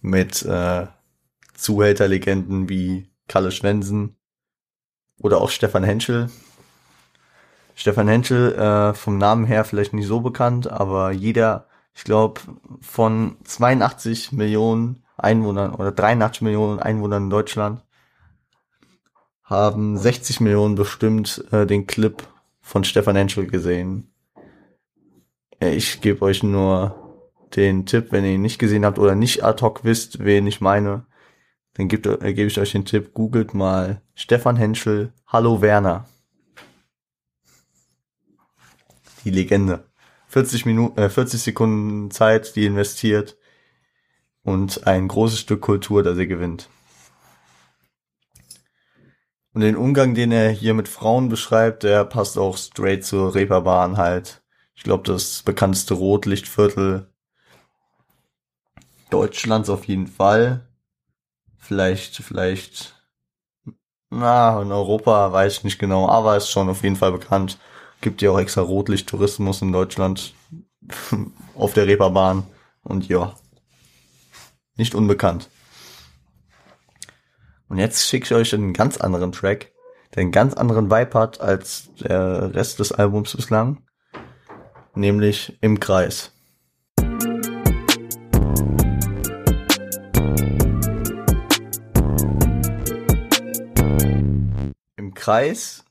mit äh, Zuhälterlegenden wie Kalle Schwensen oder auch Stefan Henschel. Stefan Henschel äh, vom Namen her vielleicht nicht so bekannt, aber jeder, ich glaube, von 82 Millionen Einwohnern oder 83 Millionen Einwohnern in Deutschland haben 60 Millionen bestimmt äh, den Clip von Stefan Henschel gesehen. Äh, ich gebe euch nur den Tipp, wenn ihr ihn nicht gesehen habt oder nicht ad hoc wisst, wen ich meine dann gibt, äh, gebe ich euch den Tipp, googelt mal Stefan Henschel, Hallo Werner. Die Legende. 40 Minuten, äh, 40 Sekunden Zeit, die investiert und ein großes Stück Kultur, das er gewinnt. Und den Umgang, den er hier mit Frauen beschreibt, der passt auch straight zur Reeperbahn halt. Ich glaube, das bekannteste Rotlichtviertel Deutschlands auf jeden Fall vielleicht, vielleicht, na, in Europa weiß ich nicht genau, aber ist schon auf jeden Fall bekannt. Gibt ja auch extra Rotlicht-Tourismus in Deutschland auf der Reeperbahn und ja, nicht unbekannt. Und jetzt schicke ich euch einen ganz anderen Track, der einen ganz anderen Vibe hat als der Rest des Albums bislang, nämlich im Kreis. Kreis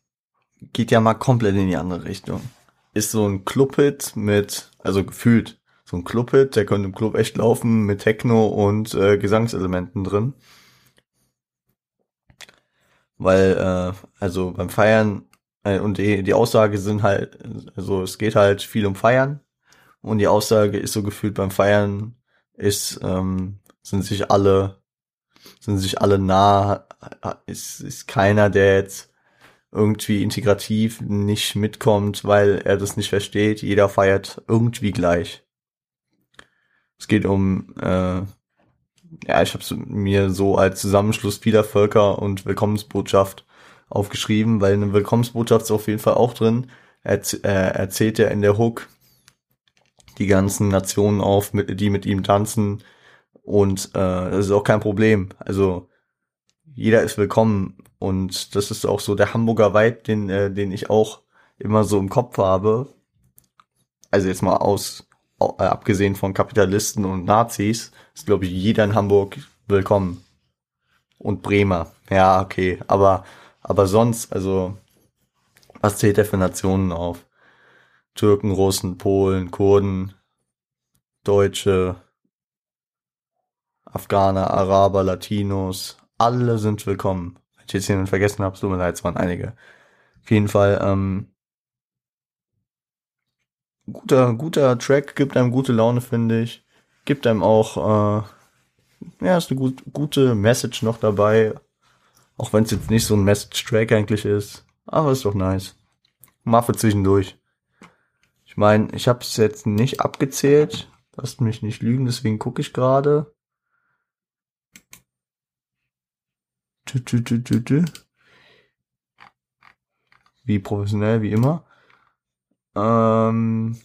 geht ja mal komplett in die andere Richtung. Ist so ein Clubhit mit, also gefühlt, so ein Clubhit, der könnte im Club echt laufen mit Techno und äh, Gesangselementen drin. Weil, äh, also beim Feiern, äh, und die, die Aussage sind halt, also es geht halt viel um Feiern. Und die Aussage ist so gefühlt beim Feiern ist, ähm, sind sich alle, sind sich alle nah, ist, ist keiner, der jetzt irgendwie integrativ nicht mitkommt, weil er das nicht versteht. Jeder feiert irgendwie gleich. Es geht um, äh, ja, ich habe es mir so als Zusammenschluss vieler Völker und Willkommensbotschaft aufgeschrieben, weil eine Willkommensbotschaft ist auf jeden Fall auch drin. Er äh, erzählt er in der Hook die ganzen Nationen auf, mit, die mit ihm tanzen. Und äh, das ist auch kein Problem. Also jeder ist willkommen. Und das ist auch so der Hamburger Vibe, den, äh, den ich auch immer so im Kopf habe. Also jetzt mal aus, äh, abgesehen von Kapitalisten und Nazis, ist glaube ich jeder in Hamburg willkommen. Und Bremer. Ja, okay. Aber, aber sonst, also, was zählt der für Nationen auf? Türken, Russen, Polen, Kurden, Deutsche, Afghaner, Araber, Latinos, alle sind willkommen. Jemanden vergessen habe, tut mir leid, es waren einige. Auf jeden Fall, ähm, guter, guter Track, gibt einem gute Laune, finde ich. Gibt einem auch, äh, ja, ist eine gut, gute Message noch dabei. Auch wenn es jetzt nicht so ein Message-Track eigentlich ist. Aber ist doch nice. Mal zwischendurch. Ich meine, ich habe es jetzt nicht abgezählt. Lasst mich nicht lügen, deswegen gucke ich gerade. Wie professionell, wie immer. Ähm,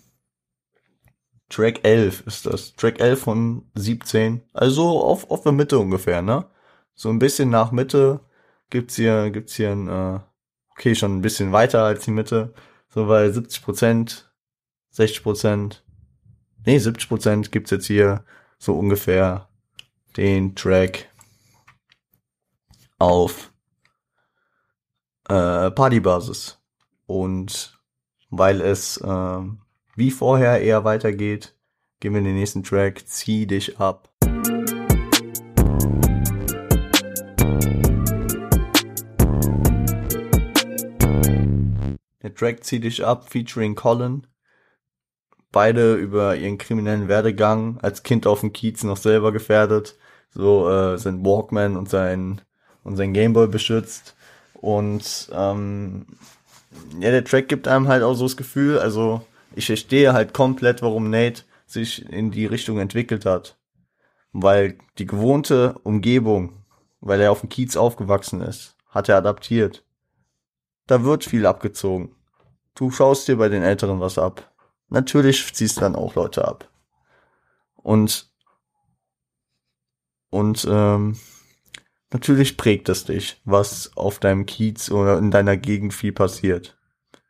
Track 11 ist das. Track 11 von 17. Also auf, auf der Mitte ungefähr, ne? So ein bisschen nach Mitte gibt's hier, gibt's hier ein, äh, okay, schon ein bisschen weiter als die Mitte. So bei 70 Prozent 60 Prozent, nee, 70 Prozent gibt's jetzt hier so ungefähr den Track auf äh, Partybasis. Und weil es äh, wie vorher eher weitergeht, gehen wir in den nächsten Track, zieh dich ab. Der Track Zieh dich ab featuring Colin beide über ihren kriminellen Werdegang als Kind auf dem Kiez noch selber gefährdet, so äh, sein Walkman und sein und sein Gameboy beschützt und ähm, ja, der Track gibt einem halt auch so das Gefühl, also ich verstehe halt komplett, warum Nate sich in die Richtung entwickelt hat, weil die gewohnte Umgebung, weil er auf dem Kiez aufgewachsen ist, hat er adaptiert. Da wird viel abgezogen. Du schaust dir bei den Älteren was ab natürlich ziehst du dann auch Leute ab. Und und ähm, natürlich prägt es dich, was auf deinem Kiez oder in deiner Gegend viel passiert.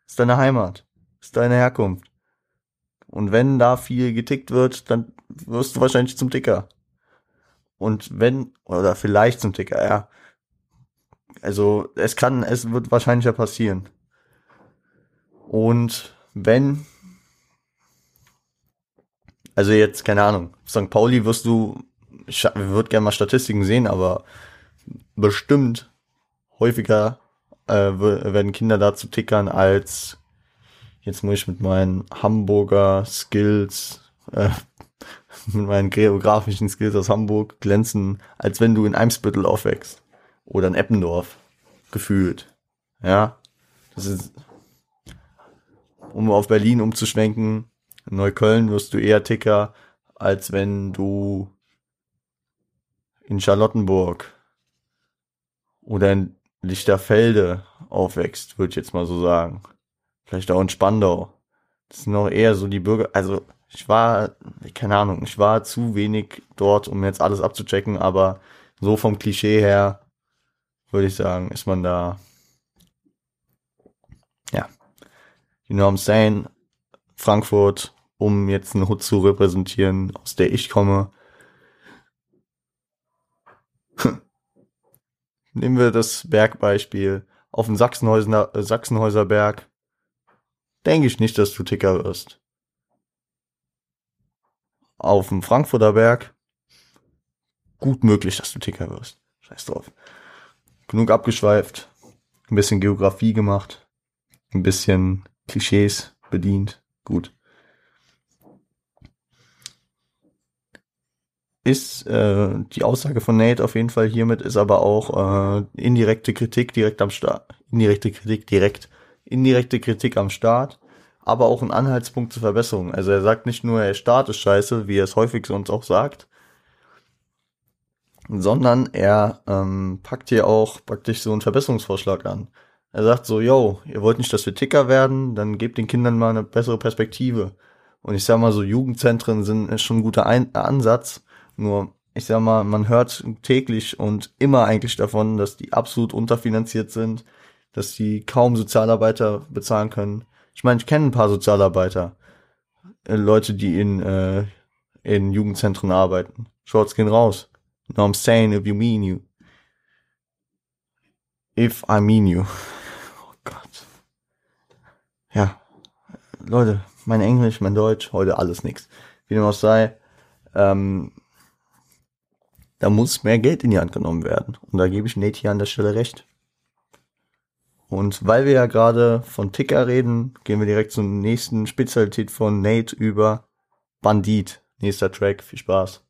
Ist deine Heimat, ist deine Herkunft. Und wenn da viel getickt wird, dann wirst du wahrscheinlich zum Ticker. Und wenn, oder vielleicht zum Ticker, ja. Also es kann, es wird wahrscheinlicher passieren. Und wenn also jetzt, keine Ahnung, St. Pauli wirst du, ich würde gerne mal Statistiken sehen, aber bestimmt häufiger äh, werden Kinder dazu tickern als jetzt muss ich mit meinen Hamburger Skills, äh, mit meinen geografischen Skills aus Hamburg glänzen, als wenn du in Eimsbüttel aufwächst oder in Eppendorf gefühlt. Ja, das ist, um auf Berlin umzuschwenken, in Neukölln wirst du eher Ticker, als wenn du in Charlottenburg oder in Lichterfelde aufwächst, würde ich jetzt mal so sagen. Vielleicht auch in Spandau. Das sind noch eher so die Bürger, also ich war, keine Ahnung, ich war zu wenig dort, um jetzt alles abzuchecken, aber so vom Klischee her würde ich sagen, ist man da, ja, you know what I'm saying, Frankfurt, um jetzt eine Hut zu repräsentieren, aus der ich komme. Nehmen wir das Bergbeispiel. Auf dem Sachsenhäuser, äh, Sachsenhäuser Berg denke ich nicht, dass du Ticker wirst. Auf dem Frankfurter Berg gut möglich, dass du Ticker wirst. Scheiß drauf. Genug abgeschweift, ein bisschen Geografie gemacht, ein bisschen Klischees bedient. Gut. Ist äh, die Aussage von Nate auf jeden Fall hiermit, ist aber auch äh, indirekte Kritik direkt am Start, indirekte Kritik direkt, indirekte Kritik am Staat, aber auch ein Anhaltspunkt zur Verbesserung. Also er sagt nicht nur, der Staat ist scheiße, wie er es häufig sonst auch sagt, sondern er ähm, packt hier auch praktisch so einen Verbesserungsvorschlag an. Er sagt so, yo, ihr wollt nicht, dass wir Ticker werden, dann gebt den Kindern mal eine bessere Perspektive. Und ich sag mal so, Jugendzentren sind schon ein guter ein Ansatz, nur ich sag mal, man hört täglich und immer eigentlich davon, dass die absolut unterfinanziert sind, dass die kaum Sozialarbeiter bezahlen können. Ich meine, ich kenne ein paar Sozialarbeiter, äh, Leute, die in, äh, in Jugendzentren arbeiten. Shorts gehen raus. No, I'm saying if you mean you. If I mean you. Oh Gott. Ja. Leute, mein Englisch, mein Deutsch, heute alles nix. Wie dem auch sei, ähm, da muss mehr Geld in die Hand genommen werden. Und da gebe ich Nate hier an der Stelle recht. Und weil wir ja gerade von Ticker reden, gehen wir direkt zur nächsten Spezialität von Nate über Bandit. Nächster Track. Viel Spaß.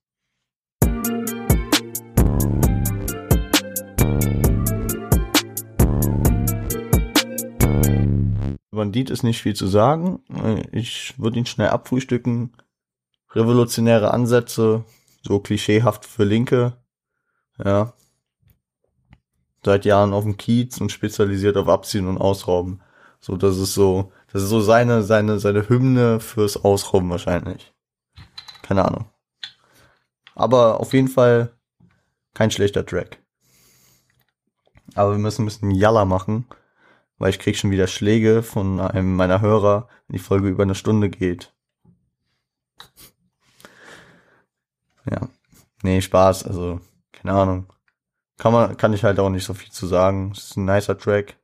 Bandit ist nicht viel zu sagen. Ich würde ihn schnell abfrühstücken. Revolutionäre Ansätze, so klischeehaft für Linke. Ja. Seit Jahren auf dem Kiez und spezialisiert auf Abziehen und Ausrauben. So, das ist so, das ist so seine, seine, seine Hymne fürs Ausrauben wahrscheinlich. Keine Ahnung. Aber auf jeden Fall kein schlechter Track. Aber wir müssen ein bisschen Jalla machen, weil ich krieg schon wieder Schläge von einem meiner Hörer, wenn die Folge über eine Stunde geht. Ja. Nee, Spaß, also, keine Ahnung. Kann man, kann ich halt auch nicht so viel zu sagen. Es ist ein nicer Track.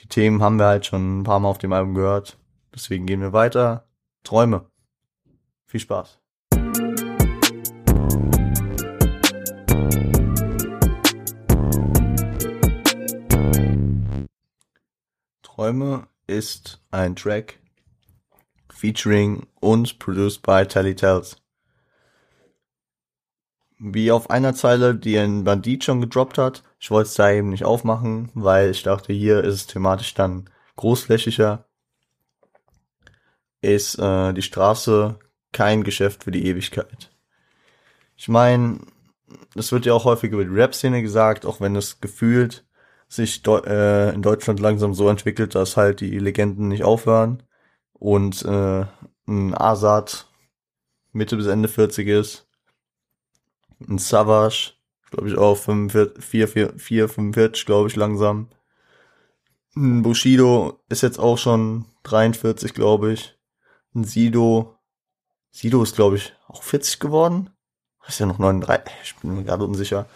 Die Themen haben wir halt schon ein paar Mal auf dem Album gehört. Deswegen gehen wir weiter. Träume. Viel Spaß. Träume ist ein Track featuring und produced by Telly Tells wie auf einer Zeile, die ein Bandit schon gedroppt hat. Ich wollte es da eben nicht aufmachen, weil ich dachte, hier ist es thematisch dann großflächiger. Ist äh, die Straße kein Geschäft für die Ewigkeit. Ich meine, das wird ja auch häufig über die Rap-Szene gesagt, auch wenn es gefühlt sich äh, in Deutschland langsam so entwickelt, dass halt die Legenden nicht aufhören und äh, ein Asad Mitte bis Ende 40 ist ein Savage, glaube ich auch 45, 4, 4, 4 45, glaube ich, langsam. Ein Bushido ist jetzt auch schon 43, glaube ich. Ein Sido, Sido ist, glaube ich, auch 40 geworden. Ist ja noch 39, ich bin mir gerade unsicher.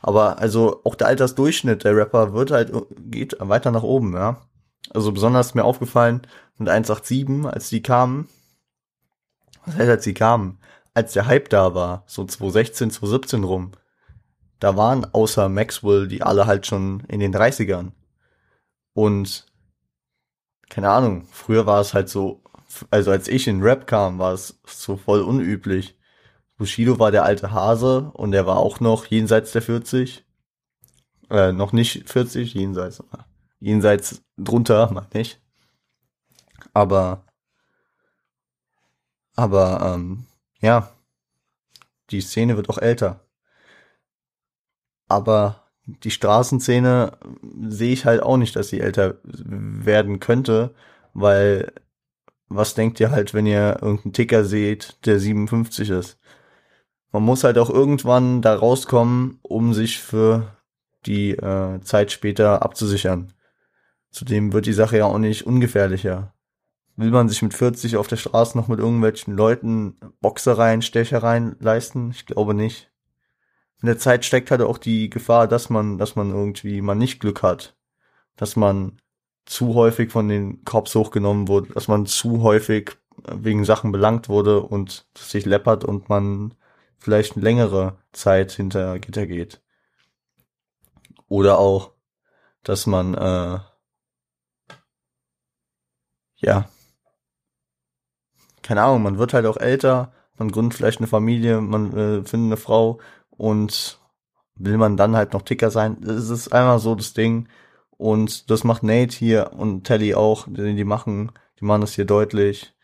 Aber also auch der Altersdurchschnitt der Rapper wird halt, geht weiter nach oben, ja. Also besonders mir aufgefallen mit 187, als die kamen. Was heißt, als die kamen? Als der Hype da war, so 2016, 2017 rum, da waren außer Maxwell die alle halt schon in den 30ern. Und keine Ahnung, früher war es halt so, also als ich in Rap kam, war es so voll unüblich. Bushido war der alte Hase und der war auch noch jenseits der 40. Äh, noch nicht 40, jenseits. Jenseits drunter, meine ich. Aber, aber, ähm, ja, die Szene wird auch älter. Aber die Straßenszene sehe ich halt auch nicht, dass sie älter werden könnte, weil was denkt ihr halt, wenn ihr irgendeinen Ticker seht, der 57 ist? Man muss halt auch irgendwann da rauskommen, um sich für die äh, Zeit später abzusichern. Zudem wird die Sache ja auch nicht ungefährlicher. Will man sich mit 40 auf der Straße noch mit irgendwelchen Leuten Boxereien, Stechereien leisten? Ich glaube nicht. In der Zeit steckt halt auch die Gefahr, dass man, dass man irgendwie mal nicht Glück hat. Dass man zu häufig von den Cops hochgenommen wurde, dass man zu häufig wegen Sachen belangt wurde und sich läppert und man vielleicht eine längere Zeit hinter Gitter geht. Oder auch, dass man äh, ja keine Ahnung, man wird halt auch älter, man gründet vielleicht eine Familie, man äh, findet eine Frau und will man dann halt noch Ticker sein. Das ist einfach so das Ding. Und das macht Nate hier und Telly auch, die, die machen, die machen das hier deutlich.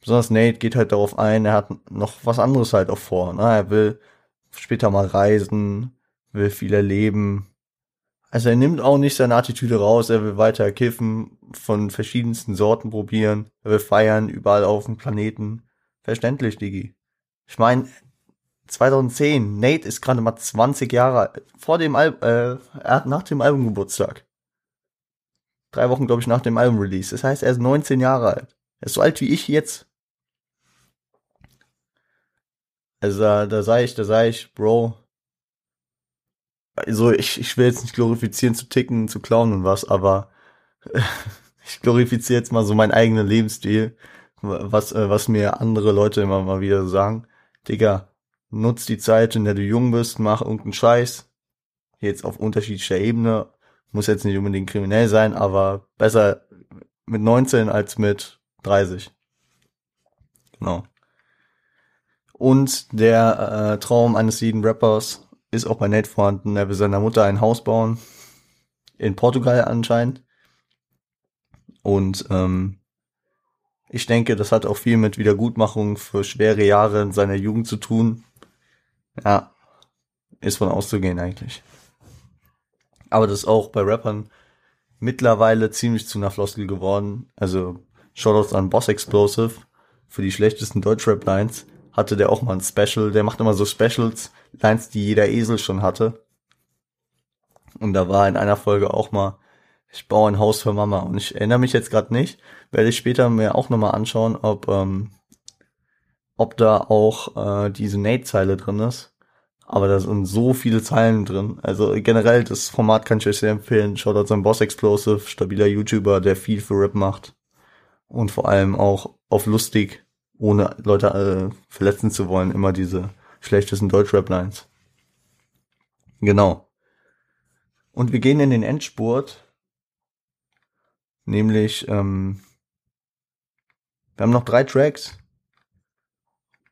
Besonders Nate geht halt darauf ein, er hat noch was anderes halt auch vor. Ne? Er will später mal reisen, will viel erleben. Also er nimmt auch nicht seine Attitüde raus, er will weiter kiffen, von verschiedensten Sorten probieren, er will feiern, überall auf dem Planeten. Verständlich, Digi. Ich meine, 2010, Nate ist gerade mal 20 Jahre. Vor dem Al äh, er hat nach dem Album Geburtstag. Drei Wochen, glaube ich, nach dem Album-Release. Das heißt, er ist 19 Jahre alt. Er ist so alt wie ich jetzt. Also da, da sag ich, da sag ich, Bro. Also ich, ich will jetzt nicht glorifizieren zu ticken, zu klauen und was, aber ich glorifiziere jetzt mal so meinen eigenen Lebensstil, was, äh, was mir andere Leute immer mal wieder sagen. Digga, nutz die Zeit, in der du jung bist, mach irgendeinen Scheiß. Jetzt auf unterschiedlicher Ebene, muss jetzt nicht unbedingt kriminell sein, aber besser mit 19 als mit 30. Genau. Und der äh, Traum eines jeden Rappers ist auch bei Nate vorhanden. Er will seiner Mutter ein Haus bauen. In Portugal anscheinend. Und ähm, ich denke, das hat auch viel mit Wiedergutmachung für schwere Jahre in seiner Jugend zu tun. Ja, ist von auszugehen eigentlich. Aber das ist auch bei Rappern mittlerweile ziemlich zu einer Floskel geworden. Also Shoutouts an Boss Explosive für die schlechtesten Deutschrap-Lines. Hatte der auch mal ein Special. Der macht immer so Specials, Lines, die jeder Esel schon hatte. Und da war in einer Folge auch mal, ich baue ein Haus für Mama. Und ich erinnere mich jetzt gerade nicht. Werde ich später mir auch nochmal anschauen, ob, ähm, ob da auch äh, diese Nate-Zeile drin ist. Aber da sind so viele Zeilen drin. Also generell, das Format kann ich euch sehr empfehlen. Schaut sein Boss Explosive, stabiler YouTuber, der viel für Rap macht. Und vor allem auch auf lustig, ohne Leute äh, verletzen zu wollen, immer diese schlechtesten Deutsch-Rap-Lines. Genau. Und wir gehen in den Endspurt. Nämlich, ähm, wir haben noch drei Tracks.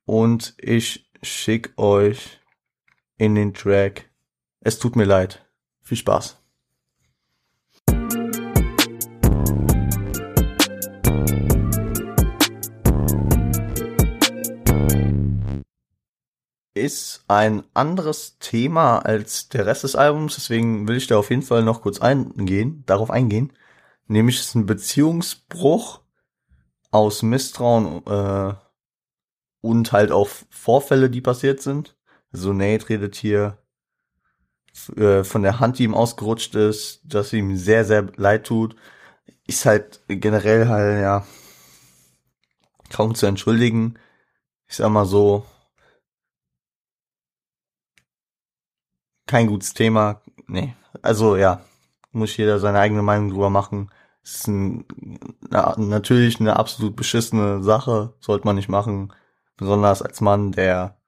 Und ich schick euch in den Track. Es tut mir leid. Viel Spaß. Ist ein anderes Thema als der Rest des Albums, deswegen will ich da auf jeden Fall noch kurz eingehen, darauf eingehen. Nämlich ist ein Beziehungsbruch aus Misstrauen äh, und halt auch Vorfälle, die passiert sind. So Nate redet hier äh, von der Hand, die ihm ausgerutscht ist, dass ihm sehr, sehr leid tut. Ist halt generell halt, ja, kaum zu entschuldigen. Ich sag mal so, kein gutes Thema. Nee, also ja, muss jeder seine eigene Meinung drüber machen. Ist ein, na, natürlich eine absolut beschissene Sache, sollte man nicht machen. Besonders als Mann, der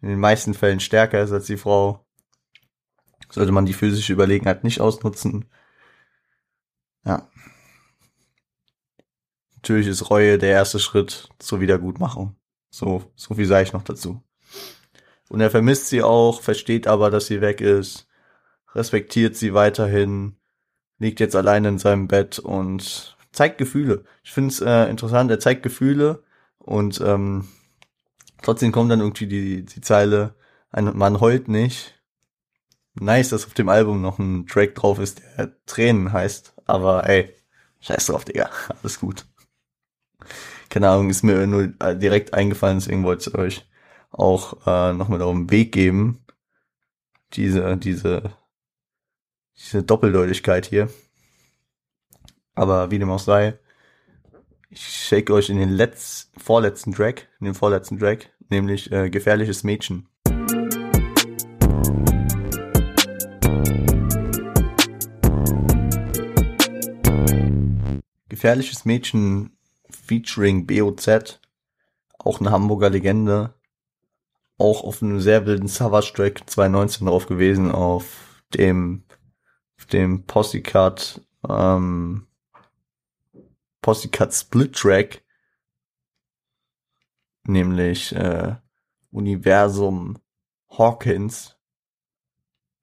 in den meisten Fällen stärker ist als die Frau, sollte man die physische Überlegenheit nicht ausnutzen. Ja. Natürlich ist Reue der erste Schritt zur Wiedergutmachung. So, so viel sage ich noch dazu. Und er vermisst sie auch, versteht aber, dass sie weg ist, respektiert sie weiterhin, liegt jetzt alleine in seinem Bett und zeigt Gefühle. Ich finde es äh, interessant, er zeigt Gefühle und ähm, Trotzdem kommt dann irgendwie die, die Zeile, ein Mann heult nicht. Nice, dass auf dem Album noch ein Track drauf ist, der Tränen heißt. Aber ey, scheiß drauf, Digga. Alles gut. Keine Ahnung, ist mir nur direkt eingefallen, deswegen wollte ich euch auch äh, nochmal auf den Weg geben. Diese, diese, diese Doppeldeutigkeit hier. Aber wie dem auch sei, ich shake euch in den letzten, vorletzten Track, in den vorletzten Track, nämlich äh, Gefährliches Mädchen. Gefährliches Mädchen featuring BOZ, auch eine Hamburger Legende, auch auf einem sehr wilden Savage Track 2019 drauf gewesen, auf dem, auf dem Possycut, ähm, Possycut Split Track, nämlich äh, Universum Hawkins.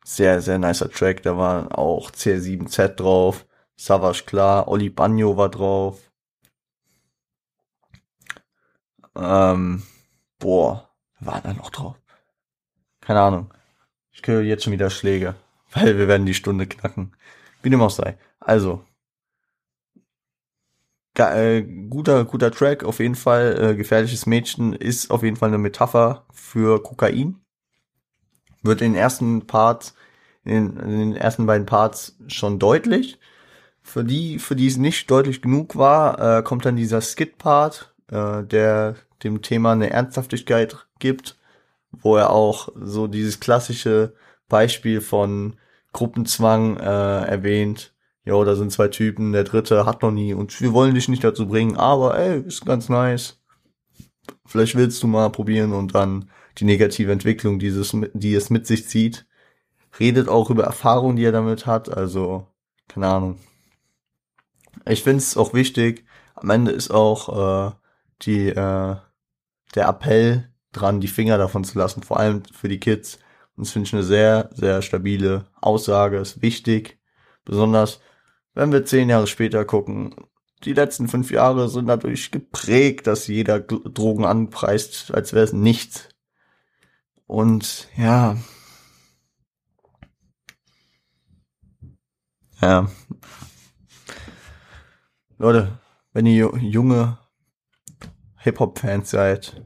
Sehr, sehr nicer Track. Da war auch CR7Z drauf. Savage klar. Oli Bagno war drauf. Ähm, boah, war da noch drauf? Keine Ahnung. Ich höre jetzt schon wieder Schläge, weil wir werden die Stunde knacken. Wie dem auch sei. Also, äh, guter, guter Track, auf jeden Fall. Äh, Gefährliches Mädchen ist auf jeden Fall eine Metapher für Kokain. Wird in den ersten Parts, in, in den ersten beiden Parts schon deutlich. Für die, für die es nicht deutlich genug war, äh, kommt dann dieser Skit-Part, äh, der dem Thema eine Ernsthaftigkeit gibt, wo er auch so dieses klassische Beispiel von Gruppenzwang äh, erwähnt. Ja, da sind zwei Typen, der dritte hat noch nie und wir wollen dich nicht dazu bringen, aber ey, ist ganz nice. Vielleicht willst du mal probieren und dann die negative Entwicklung, dieses, die es mit sich zieht. Redet auch über Erfahrungen, die er damit hat, also keine Ahnung. Ich finde es auch wichtig, am Ende ist auch äh, die äh, der Appell dran, die Finger davon zu lassen, vor allem für die Kids. Und das finde ich eine sehr, sehr stabile Aussage, ist wichtig. Besonders, wenn wir zehn Jahre später gucken. Die letzten fünf Jahre sind dadurch geprägt, dass jeder Drogen anpreist, als wäre es nichts. Und ja. Ja. Leute, wenn ihr junge Hip-Hop-Fans seid,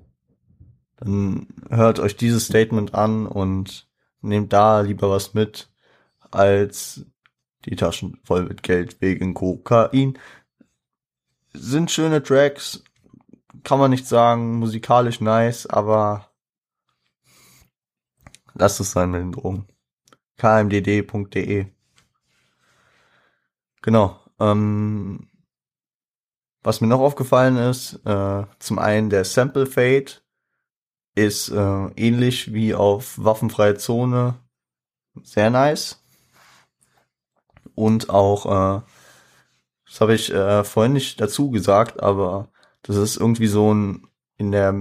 dann hört euch dieses Statement an und nehmt da lieber was mit, als die Taschen voll mit Geld wegen Kokain. Sind schöne Tracks, kann man nicht sagen, musikalisch nice, aber lasst es sein mit den Drogen. kmdd.de Genau. Ähm, was mir noch aufgefallen ist, äh, zum einen der Sample Fade ist äh, ähnlich wie auf Waffenfreie Zone sehr nice. Und auch, äh, das habe ich äh, vorhin nicht dazu gesagt, aber das ist irgendwie so ein in der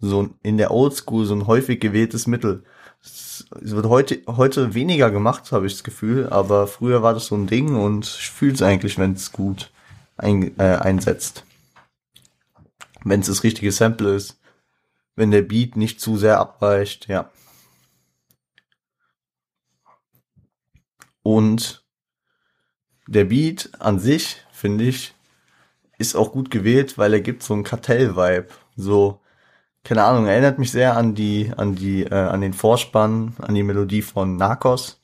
so in der Oldschool so ein häufig gewähltes Mittel. Es wird heute heute weniger gemacht, habe ich das Gefühl, aber früher war das so ein Ding und ich fühle es eigentlich, wenn es gut ein, äh, einsetzt. Wenn es das richtige Sample ist, wenn der Beat nicht zu sehr abweicht, ja. Und der Beat an sich, finde ich, ist auch gut gewählt, weil er gibt so einen Kartell-Vibe. So, keine Ahnung, erinnert mich sehr an die, an die, äh, an den Vorspann, an die Melodie von Narcos.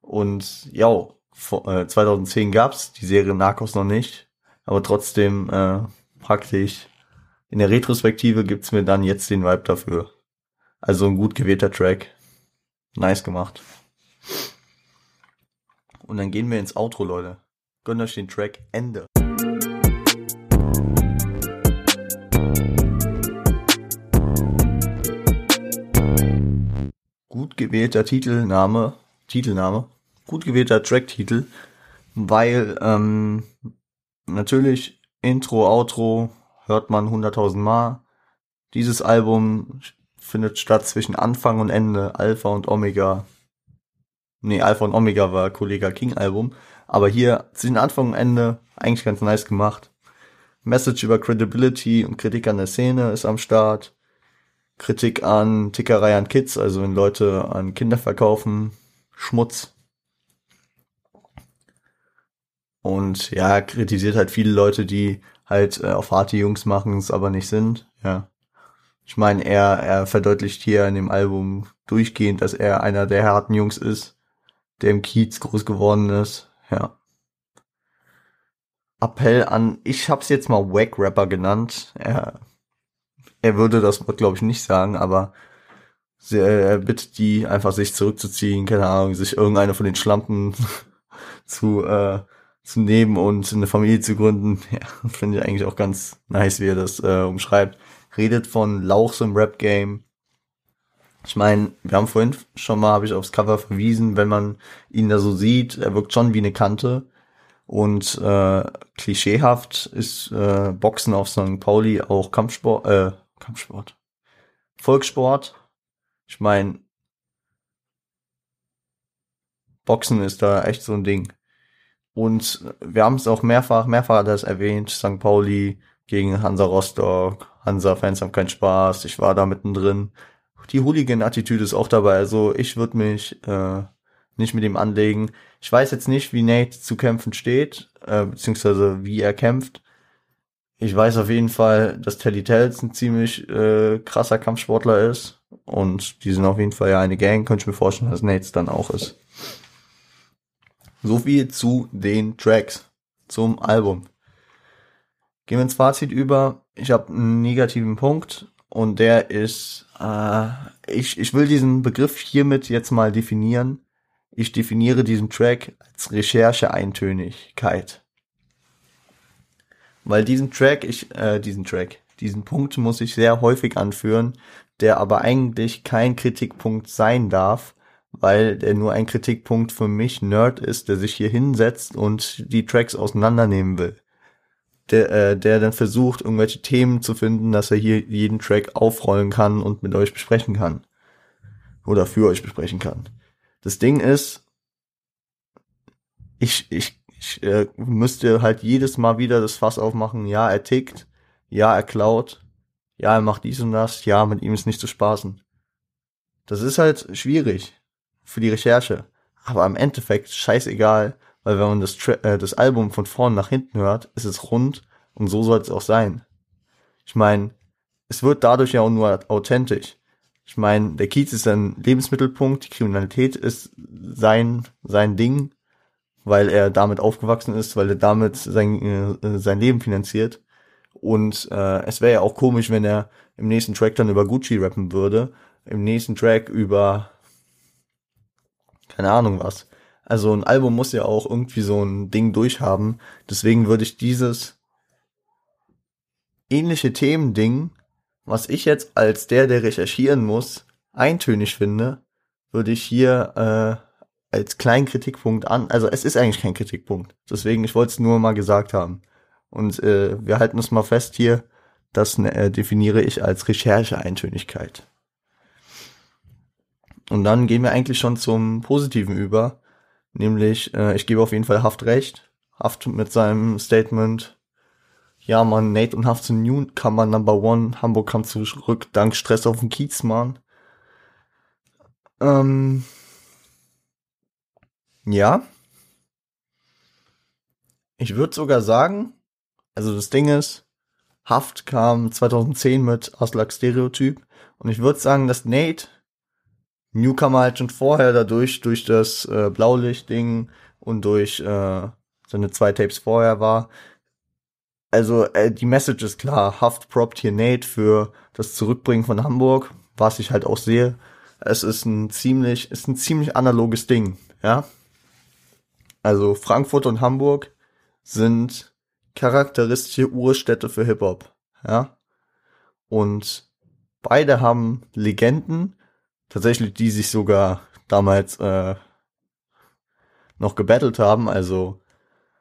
Und ja, 2010 äh, gab's die Serie Narcos noch nicht, aber trotzdem äh, praktisch. In der Retrospektive gibt's mir dann jetzt den Vibe dafür. Also ein gut gewählter Track. Nice gemacht. Und dann gehen wir ins Outro, Leute. Gönnt euch den Track Ende. Gut gewählter Titelname, Titelname gut gewählter Tracktitel, weil ähm, natürlich Intro, Outro hört man 100.000 Mal. Dieses Album findet statt zwischen Anfang und Ende, Alpha und Omega. Nee, Alpha und Omega war Kollega King Album, aber hier zwischen Anfang und Ende eigentlich ganz nice gemacht. Message über Credibility und Kritik an der Szene ist am Start. Kritik an Tickerei an Kids, also wenn Leute an Kinder verkaufen, Schmutz, Und ja, kritisiert halt viele Leute, die halt äh, auf harte Jungs machen, es aber nicht sind. Ja. Ich meine, er, er verdeutlicht hier in dem Album durchgehend, dass er einer der harten Jungs ist, der im Kiez groß geworden ist. Ja. Appell an, ich hab's jetzt mal Wack Rapper genannt. Er, er würde das Wort, glaube ich, nicht sagen, aber er bittet die einfach sich zurückzuziehen, keine Ahnung, sich irgendeine von den Schlampen zu äh, zu nehmen und eine Familie zu gründen, ja, finde ich eigentlich auch ganz nice, wie er das äh, umschreibt. Redet von Lauchs im Rap-Game. Ich meine, wir haben vorhin schon mal, habe ich aufs Cover verwiesen, wenn man ihn da so sieht, er wirkt schon wie eine Kante. Und äh, klischeehaft ist äh, Boxen auf St. Pauli auch Kampfsport, äh, Kampfsport. Volkssport. Ich meine, Boxen ist da echt so ein Ding. Und wir haben es auch mehrfach, mehrfach es erwähnt, St. Pauli gegen Hansa Rostock. Hansa-Fans haben keinen Spaß, ich war da mittendrin. Die Hooligan-Attitüde ist auch dabei, also ich würde mich äh, nicht mit ihm anlegen. Ich weiß jetzt nicht, wie Nate zu kämpfen steht, äh, beziehungsweise wie er kämpft. Ich weiß auf jeden Fall, dass Teddy Tells ein ziemlich äh, krasser Kampfsportler ist. Und die sind auf jeden Fall ja eine Gang, könnte ich mir vorstellen, dass Nates dann auch ist. So viel zu den Tracks, zum Album. Gehen wir ins Fazit über. Ich habe einen negativen Punkt und der ist, äh, ich, ich will diesen Begriff hiermit jetzt mal definieren. Ich definiere diesen Track als Recherche-Eintönigkeit. Weil diesen Track, ich, äh, diesen Track, diesen Punkt muss ich sehr häufig anführen, der aber eigentlich kein Kritikpunkt sein darf, weil der nur ein Kritikpunkt für mich Nerd ist, der sich hier hinsetzt und die Tracks auseinandernehmen will. Der, äh, der dann versucht, irgendwelche Themen zu finden, dass er hier jeden Track aufrollen kann und mit euch besprechen kann. Oder für euch besprechen kann. Das Ding ist, ich, ich, ich äh, müsste halt jedes Mal wieder das Fass aufmachen, ja, er tickt, ja, er klaut, ja, er macht dies und das, ja, mit ihm ist nicht zu spaßen. Das ist halt schwierig für die Recherche. Aber im Endeffekt scheißegal, weil wenn man das, äh, das Album von vorn nach hinten hört, ist es rund und so soll es auch sein. Ich meine, es wird dadurch ja auch nur authentisch. Ich meine, der Kiez ist ein Lebensmittelpunkt, die Kriminalität ist sein, sein Ding, weil er damit aufgewachsen ist, weil er damit sein, äh, sein Leben finanziert. Und äh, es wäre ja auch komisch, wenn er im nächsten Track dann über Gucci rappen würde, im nächsten Track über keine Ahnung was. Also ein Album muss ja auch irgendwie so ein Ding durchhaben. Deswegen würde ich dieses ähnliche Themending, was ich jetzt als der, der recherchieren muss, eintönig finde, würde ich hier äh, als kleinen Kritikpunkt an. Also es ist eigentlich kein Kritikpunkt. Deswegen, ich wollte es nur mal gesagt haben. Und äh, wir halten uns mal fest hier, das äh, definiere ich als Recherche-Eintönigkeit. Und dann gehen wir eigentlich schon zum Positiven über. Nämlich, äh, ich gebe auf jeden Fall Haft recht. Haft mit seinem Statement, ja man, Nate und Haft sind Newcomer Number One. Hamburg kam zurück dank Stress auf dem Kiez, man. Ähm, ja. Ich würde sogar sagen, also das Ding ist, Haft kam 2010 mit Aslak Stereotyp und ich würde sagen, dass Nate Newcomer halt schon vorher dadurch, durch das äh, Blaulicht-Ding und durch äh, seine zwei Tapes vorher war. Also äh, die Message ist klar, Haft propt hier Nate für das Zurückbringen von Hamburg, was ich halt auch sehe. Es ist ein ziemlich, ist ein ziemlich analoges Ding, ja. Also Frankfurt und Hamburg sind charakteristische Urstädte für Hip-Hop, ja. Und beide haben Legenden, tatsächlich, die sich sogar damals äh, noch gebettelt haben. Also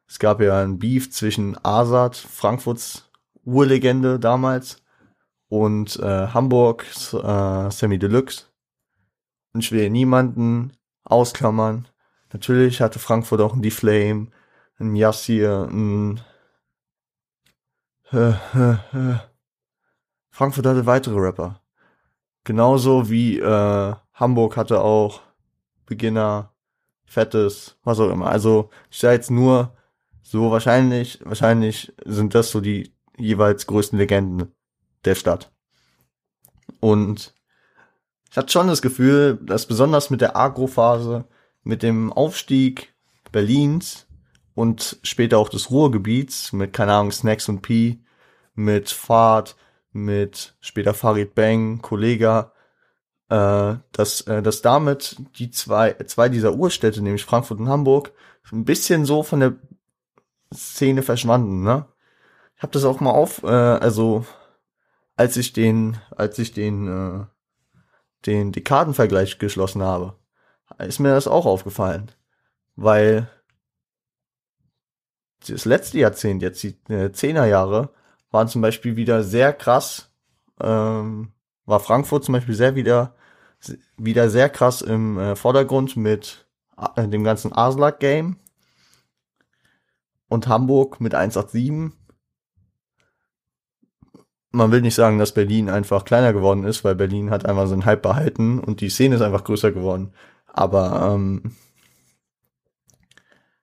es gab ja ein Beef zwischen Asad, Frankfurts Urlegende damals, und äh, Hamburgs äh, Sammy Deluxe. Und ich will niemanden ausklammern. Natürlich hatte Frankfurt auch ein D-Flame, ein Yassir, ein äh, äh, äh. Frankfurt hatte weitere Rapper. Genauso wie äh, Hamburg hatte auch Beginner, Fettes, was auch immer. Also ich sage jetzt nur so wahrscheinlich, wahrscheinlich sind das so die jeweils größten Legenden der Stadt. Und ich hatte schon das Gefühl, dass besonders mit der Agro-Phase, mit dem Aufstieg Berlins und später auch des Ruhrgebiets mit, keine Ahnung, Snacks und Pi, mit Fahrt, mit später Farid Bang, Kollega, äh, dass, äh, dass damit die zwei, zwei dieser Urstädte, nämlich Frankfurt und Hamburg, ein bisschen so von der Szene verschwanden, ne? Ich habe das auch mal auf, äh, also als ich den, als ich den, äh, den Dekadenvergleich geschlossen habe, ist mir das auch aufgefallen, weil das letzte Jahrzehnt, jetzt die äh, Zehnerjahre, waren zum Beispiel wieder sehr krass, ähm, war Frankfurt zum Beispiel sehr wieder, wieder sehr krass im äh, Vordergrund mit äh, dem ganzen Aslak-Game. Und Hamburg mit 187. Man will nicht sagen, dass Berlin einfach kleiner geworden ist, weil Berlin hat einfach seinen Hype behalten und die Szene ist einfach größer geworden. Aber ähm,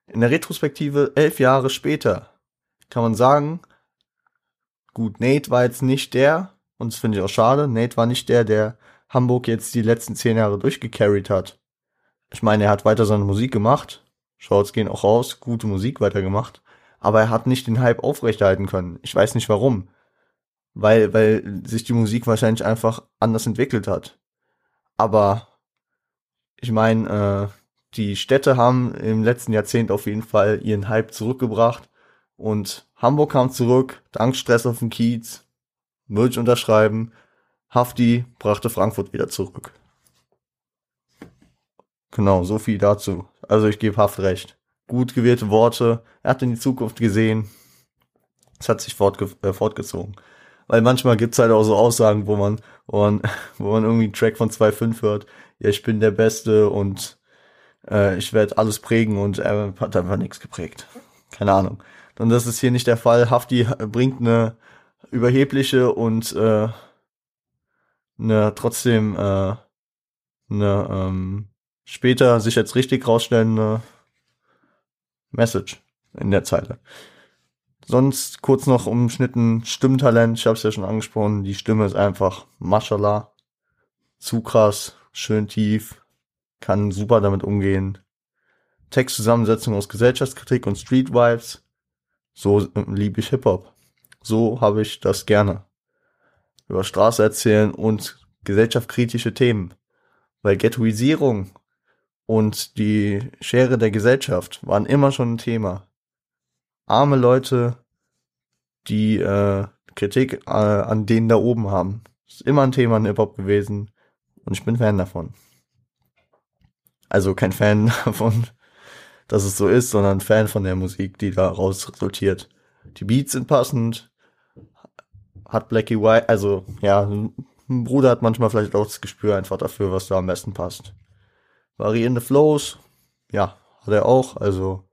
in der Retrospektive elf Jahre später kann man sagen, gut, Nate war jetzt nicht der, und das finde ich auch schade, Nate war nicht der, der Hamburg jetzt die letzten zehn Jahre durchgecarried hat. Ich meine, er hat weiter seine Musik gemacht, Shorts gehen auch raus, gute Musik weitergemacht, aber er hat nicht den Hype aufrechterhalten können. Ich weiß nicht warum. Weil, weil sich die Musik wahrscheinlich einfach anders entwickelt hat. Aber ich meine, äh, die Städte haben im letzten Jahrzehnt auf jeden Fall ihren Hype zurückgebracht und Hamburg kam zurück, dank Stress auf dem Kiez, Merch unterschreiben, Hafti brachte Frankfurt wieder zurück. Genau, so viel dazu. Also ich gebe Haft recht. Gut gewählte Worte, er hat in die Zukunft gesehen. Es hat sich fortge äh, fortgezogen. Weil manchmal gibt's halt auch so Aussagen, wo man, wo man, wo man irgendwie einen Track von 2.5 hört, ja, ich bin der Beste und äh, ich werde alles prägen und er hat einfach nichts geprägt. Keine Ahnung. Und das ist hier nicht der Fall. Hafti bringt eine überhebliche und äh, eine trotzdem äh, eine ähm, später sich jetzt richtig rausstellende Message in der Zeile. Sonst kurz noch umschnitten Stimmtalent, ich habe es ja schon angesprochen, die Stimme ist einfach mashallah, zu krass, schön tief, kann super damit umgehen. Textzusammensetzung aus Gesellschaftskritik und Street Vibes, so äh, liebe ich Hip-Hop. So habe ich das gerne. Über Straße erzählen und gesellschaftskritische Themen. Weil Ghettoisierung und die Schere der Gesellschaft waren immer schon ein Thema. Arme Leute, die äh, Kritik äh, an denen da oben haben. ist immer ein Thema in Hip-Hop gewesen und ich bin Fan davon. Also kein Fan davon, dass es so ist, sondern Fan von der Musik, die daraus resultiert. Die Beats sind passend, hat Blackie White, also ja, ein Bruder hat manchmal vielleicht auch das Gespür einfach dafür, was da am besten passt. Variierende Flows, ja, hat er auch, also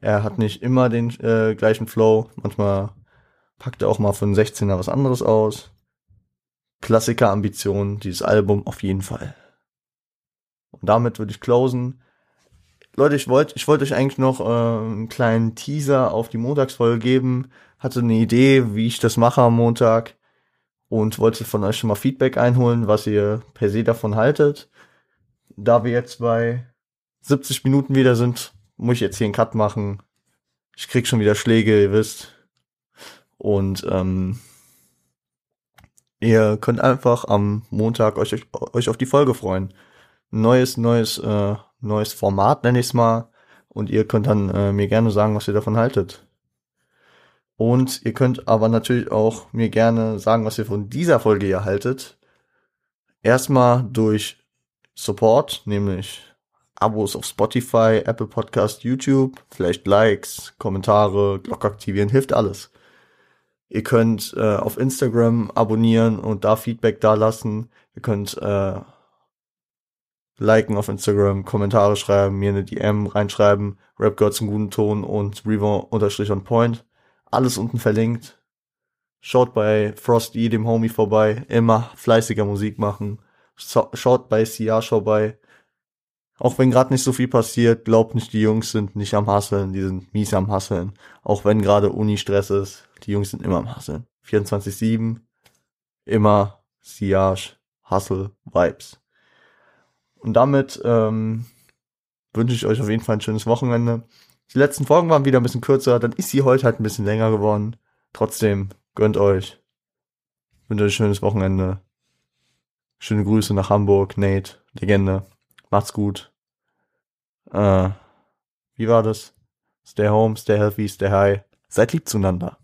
er hat nicht immer den äh, gleichen Flow, manchmal packt er auch mal von 16er was anderes aus. Klassiker-Ambitionen, dieses Album auf jeden Fall. Und damit würde ich closen. Leute, ich wollte ich wollte euch eigentlich noch äh, einen kleinen Teaser auf die Montagsfolge geben. Hatte eine Idee, wie ich das mache am Montag und wollte von euch schon mal Feedback einholen, was ihr per se davon haltet. Da wir jetzt bei 70 Minuten wieder sind, muss ich jetzt hier einen Cut machen. Ich krieg schon wieder Schläge, ihr wisst. Und ähm, ihr könnt einfach am Montag euch, euch auf die Folge freuen. Neues, neues äh, neues Format, nenne ich es mal. Und ihr könnt dann äh, mir gerne sagen, was ihr davon haltet. Und ihr könnt aber natürlich auch mir gerne sagen, was ihr von dieser Folge hier haltet. Erstmal durch Support, nämlich Abos auf Spotify, Apple Podcast, YouTube, vielleicht Likes, Kommentare, Glocke aktivieren, hilft alles. Ihr könnt äh, auf Instagram abonnieren und da Feedback dalassen. Ihr könnt äh, liken auf Instagram, Kommentare schreiben, mir eine DM reinschreiben, Rap gehört zum guten Ton und Revo unterstrich on point. Alles unten verlinkt. Schaut bei Frosty, dem Homie, vorbei. Immer fleißiger Musik machen. Schaut bei Siage vorbei. Auch wenn gerade nicht so viel passiert, glaubt nicht, die Jungs sind nicht am Hasseln, die sind mies am Hasseln. Auch wenn gerade Uni-Stress ist, die Jungs sind immer am Hasseln. 24-7, immer Siage, Hustle, Vibes. Und damit ähm, wünsche ich euch auf jeden Fall ein schönes Wochenende. Die letzten Folgen waren wieder ein bisschen kürzer, dann ist sie heute halt ein bisschen länger geworden. Trotzdem, gönnt euch. Wünsche euch ein schönes Wochenende. Schöne Grüße nach Hamburg, Nate, Legende. Macht's gut. Äh, wie war das? Stay home, stay healthy, stay high. Seid lieb zueinander.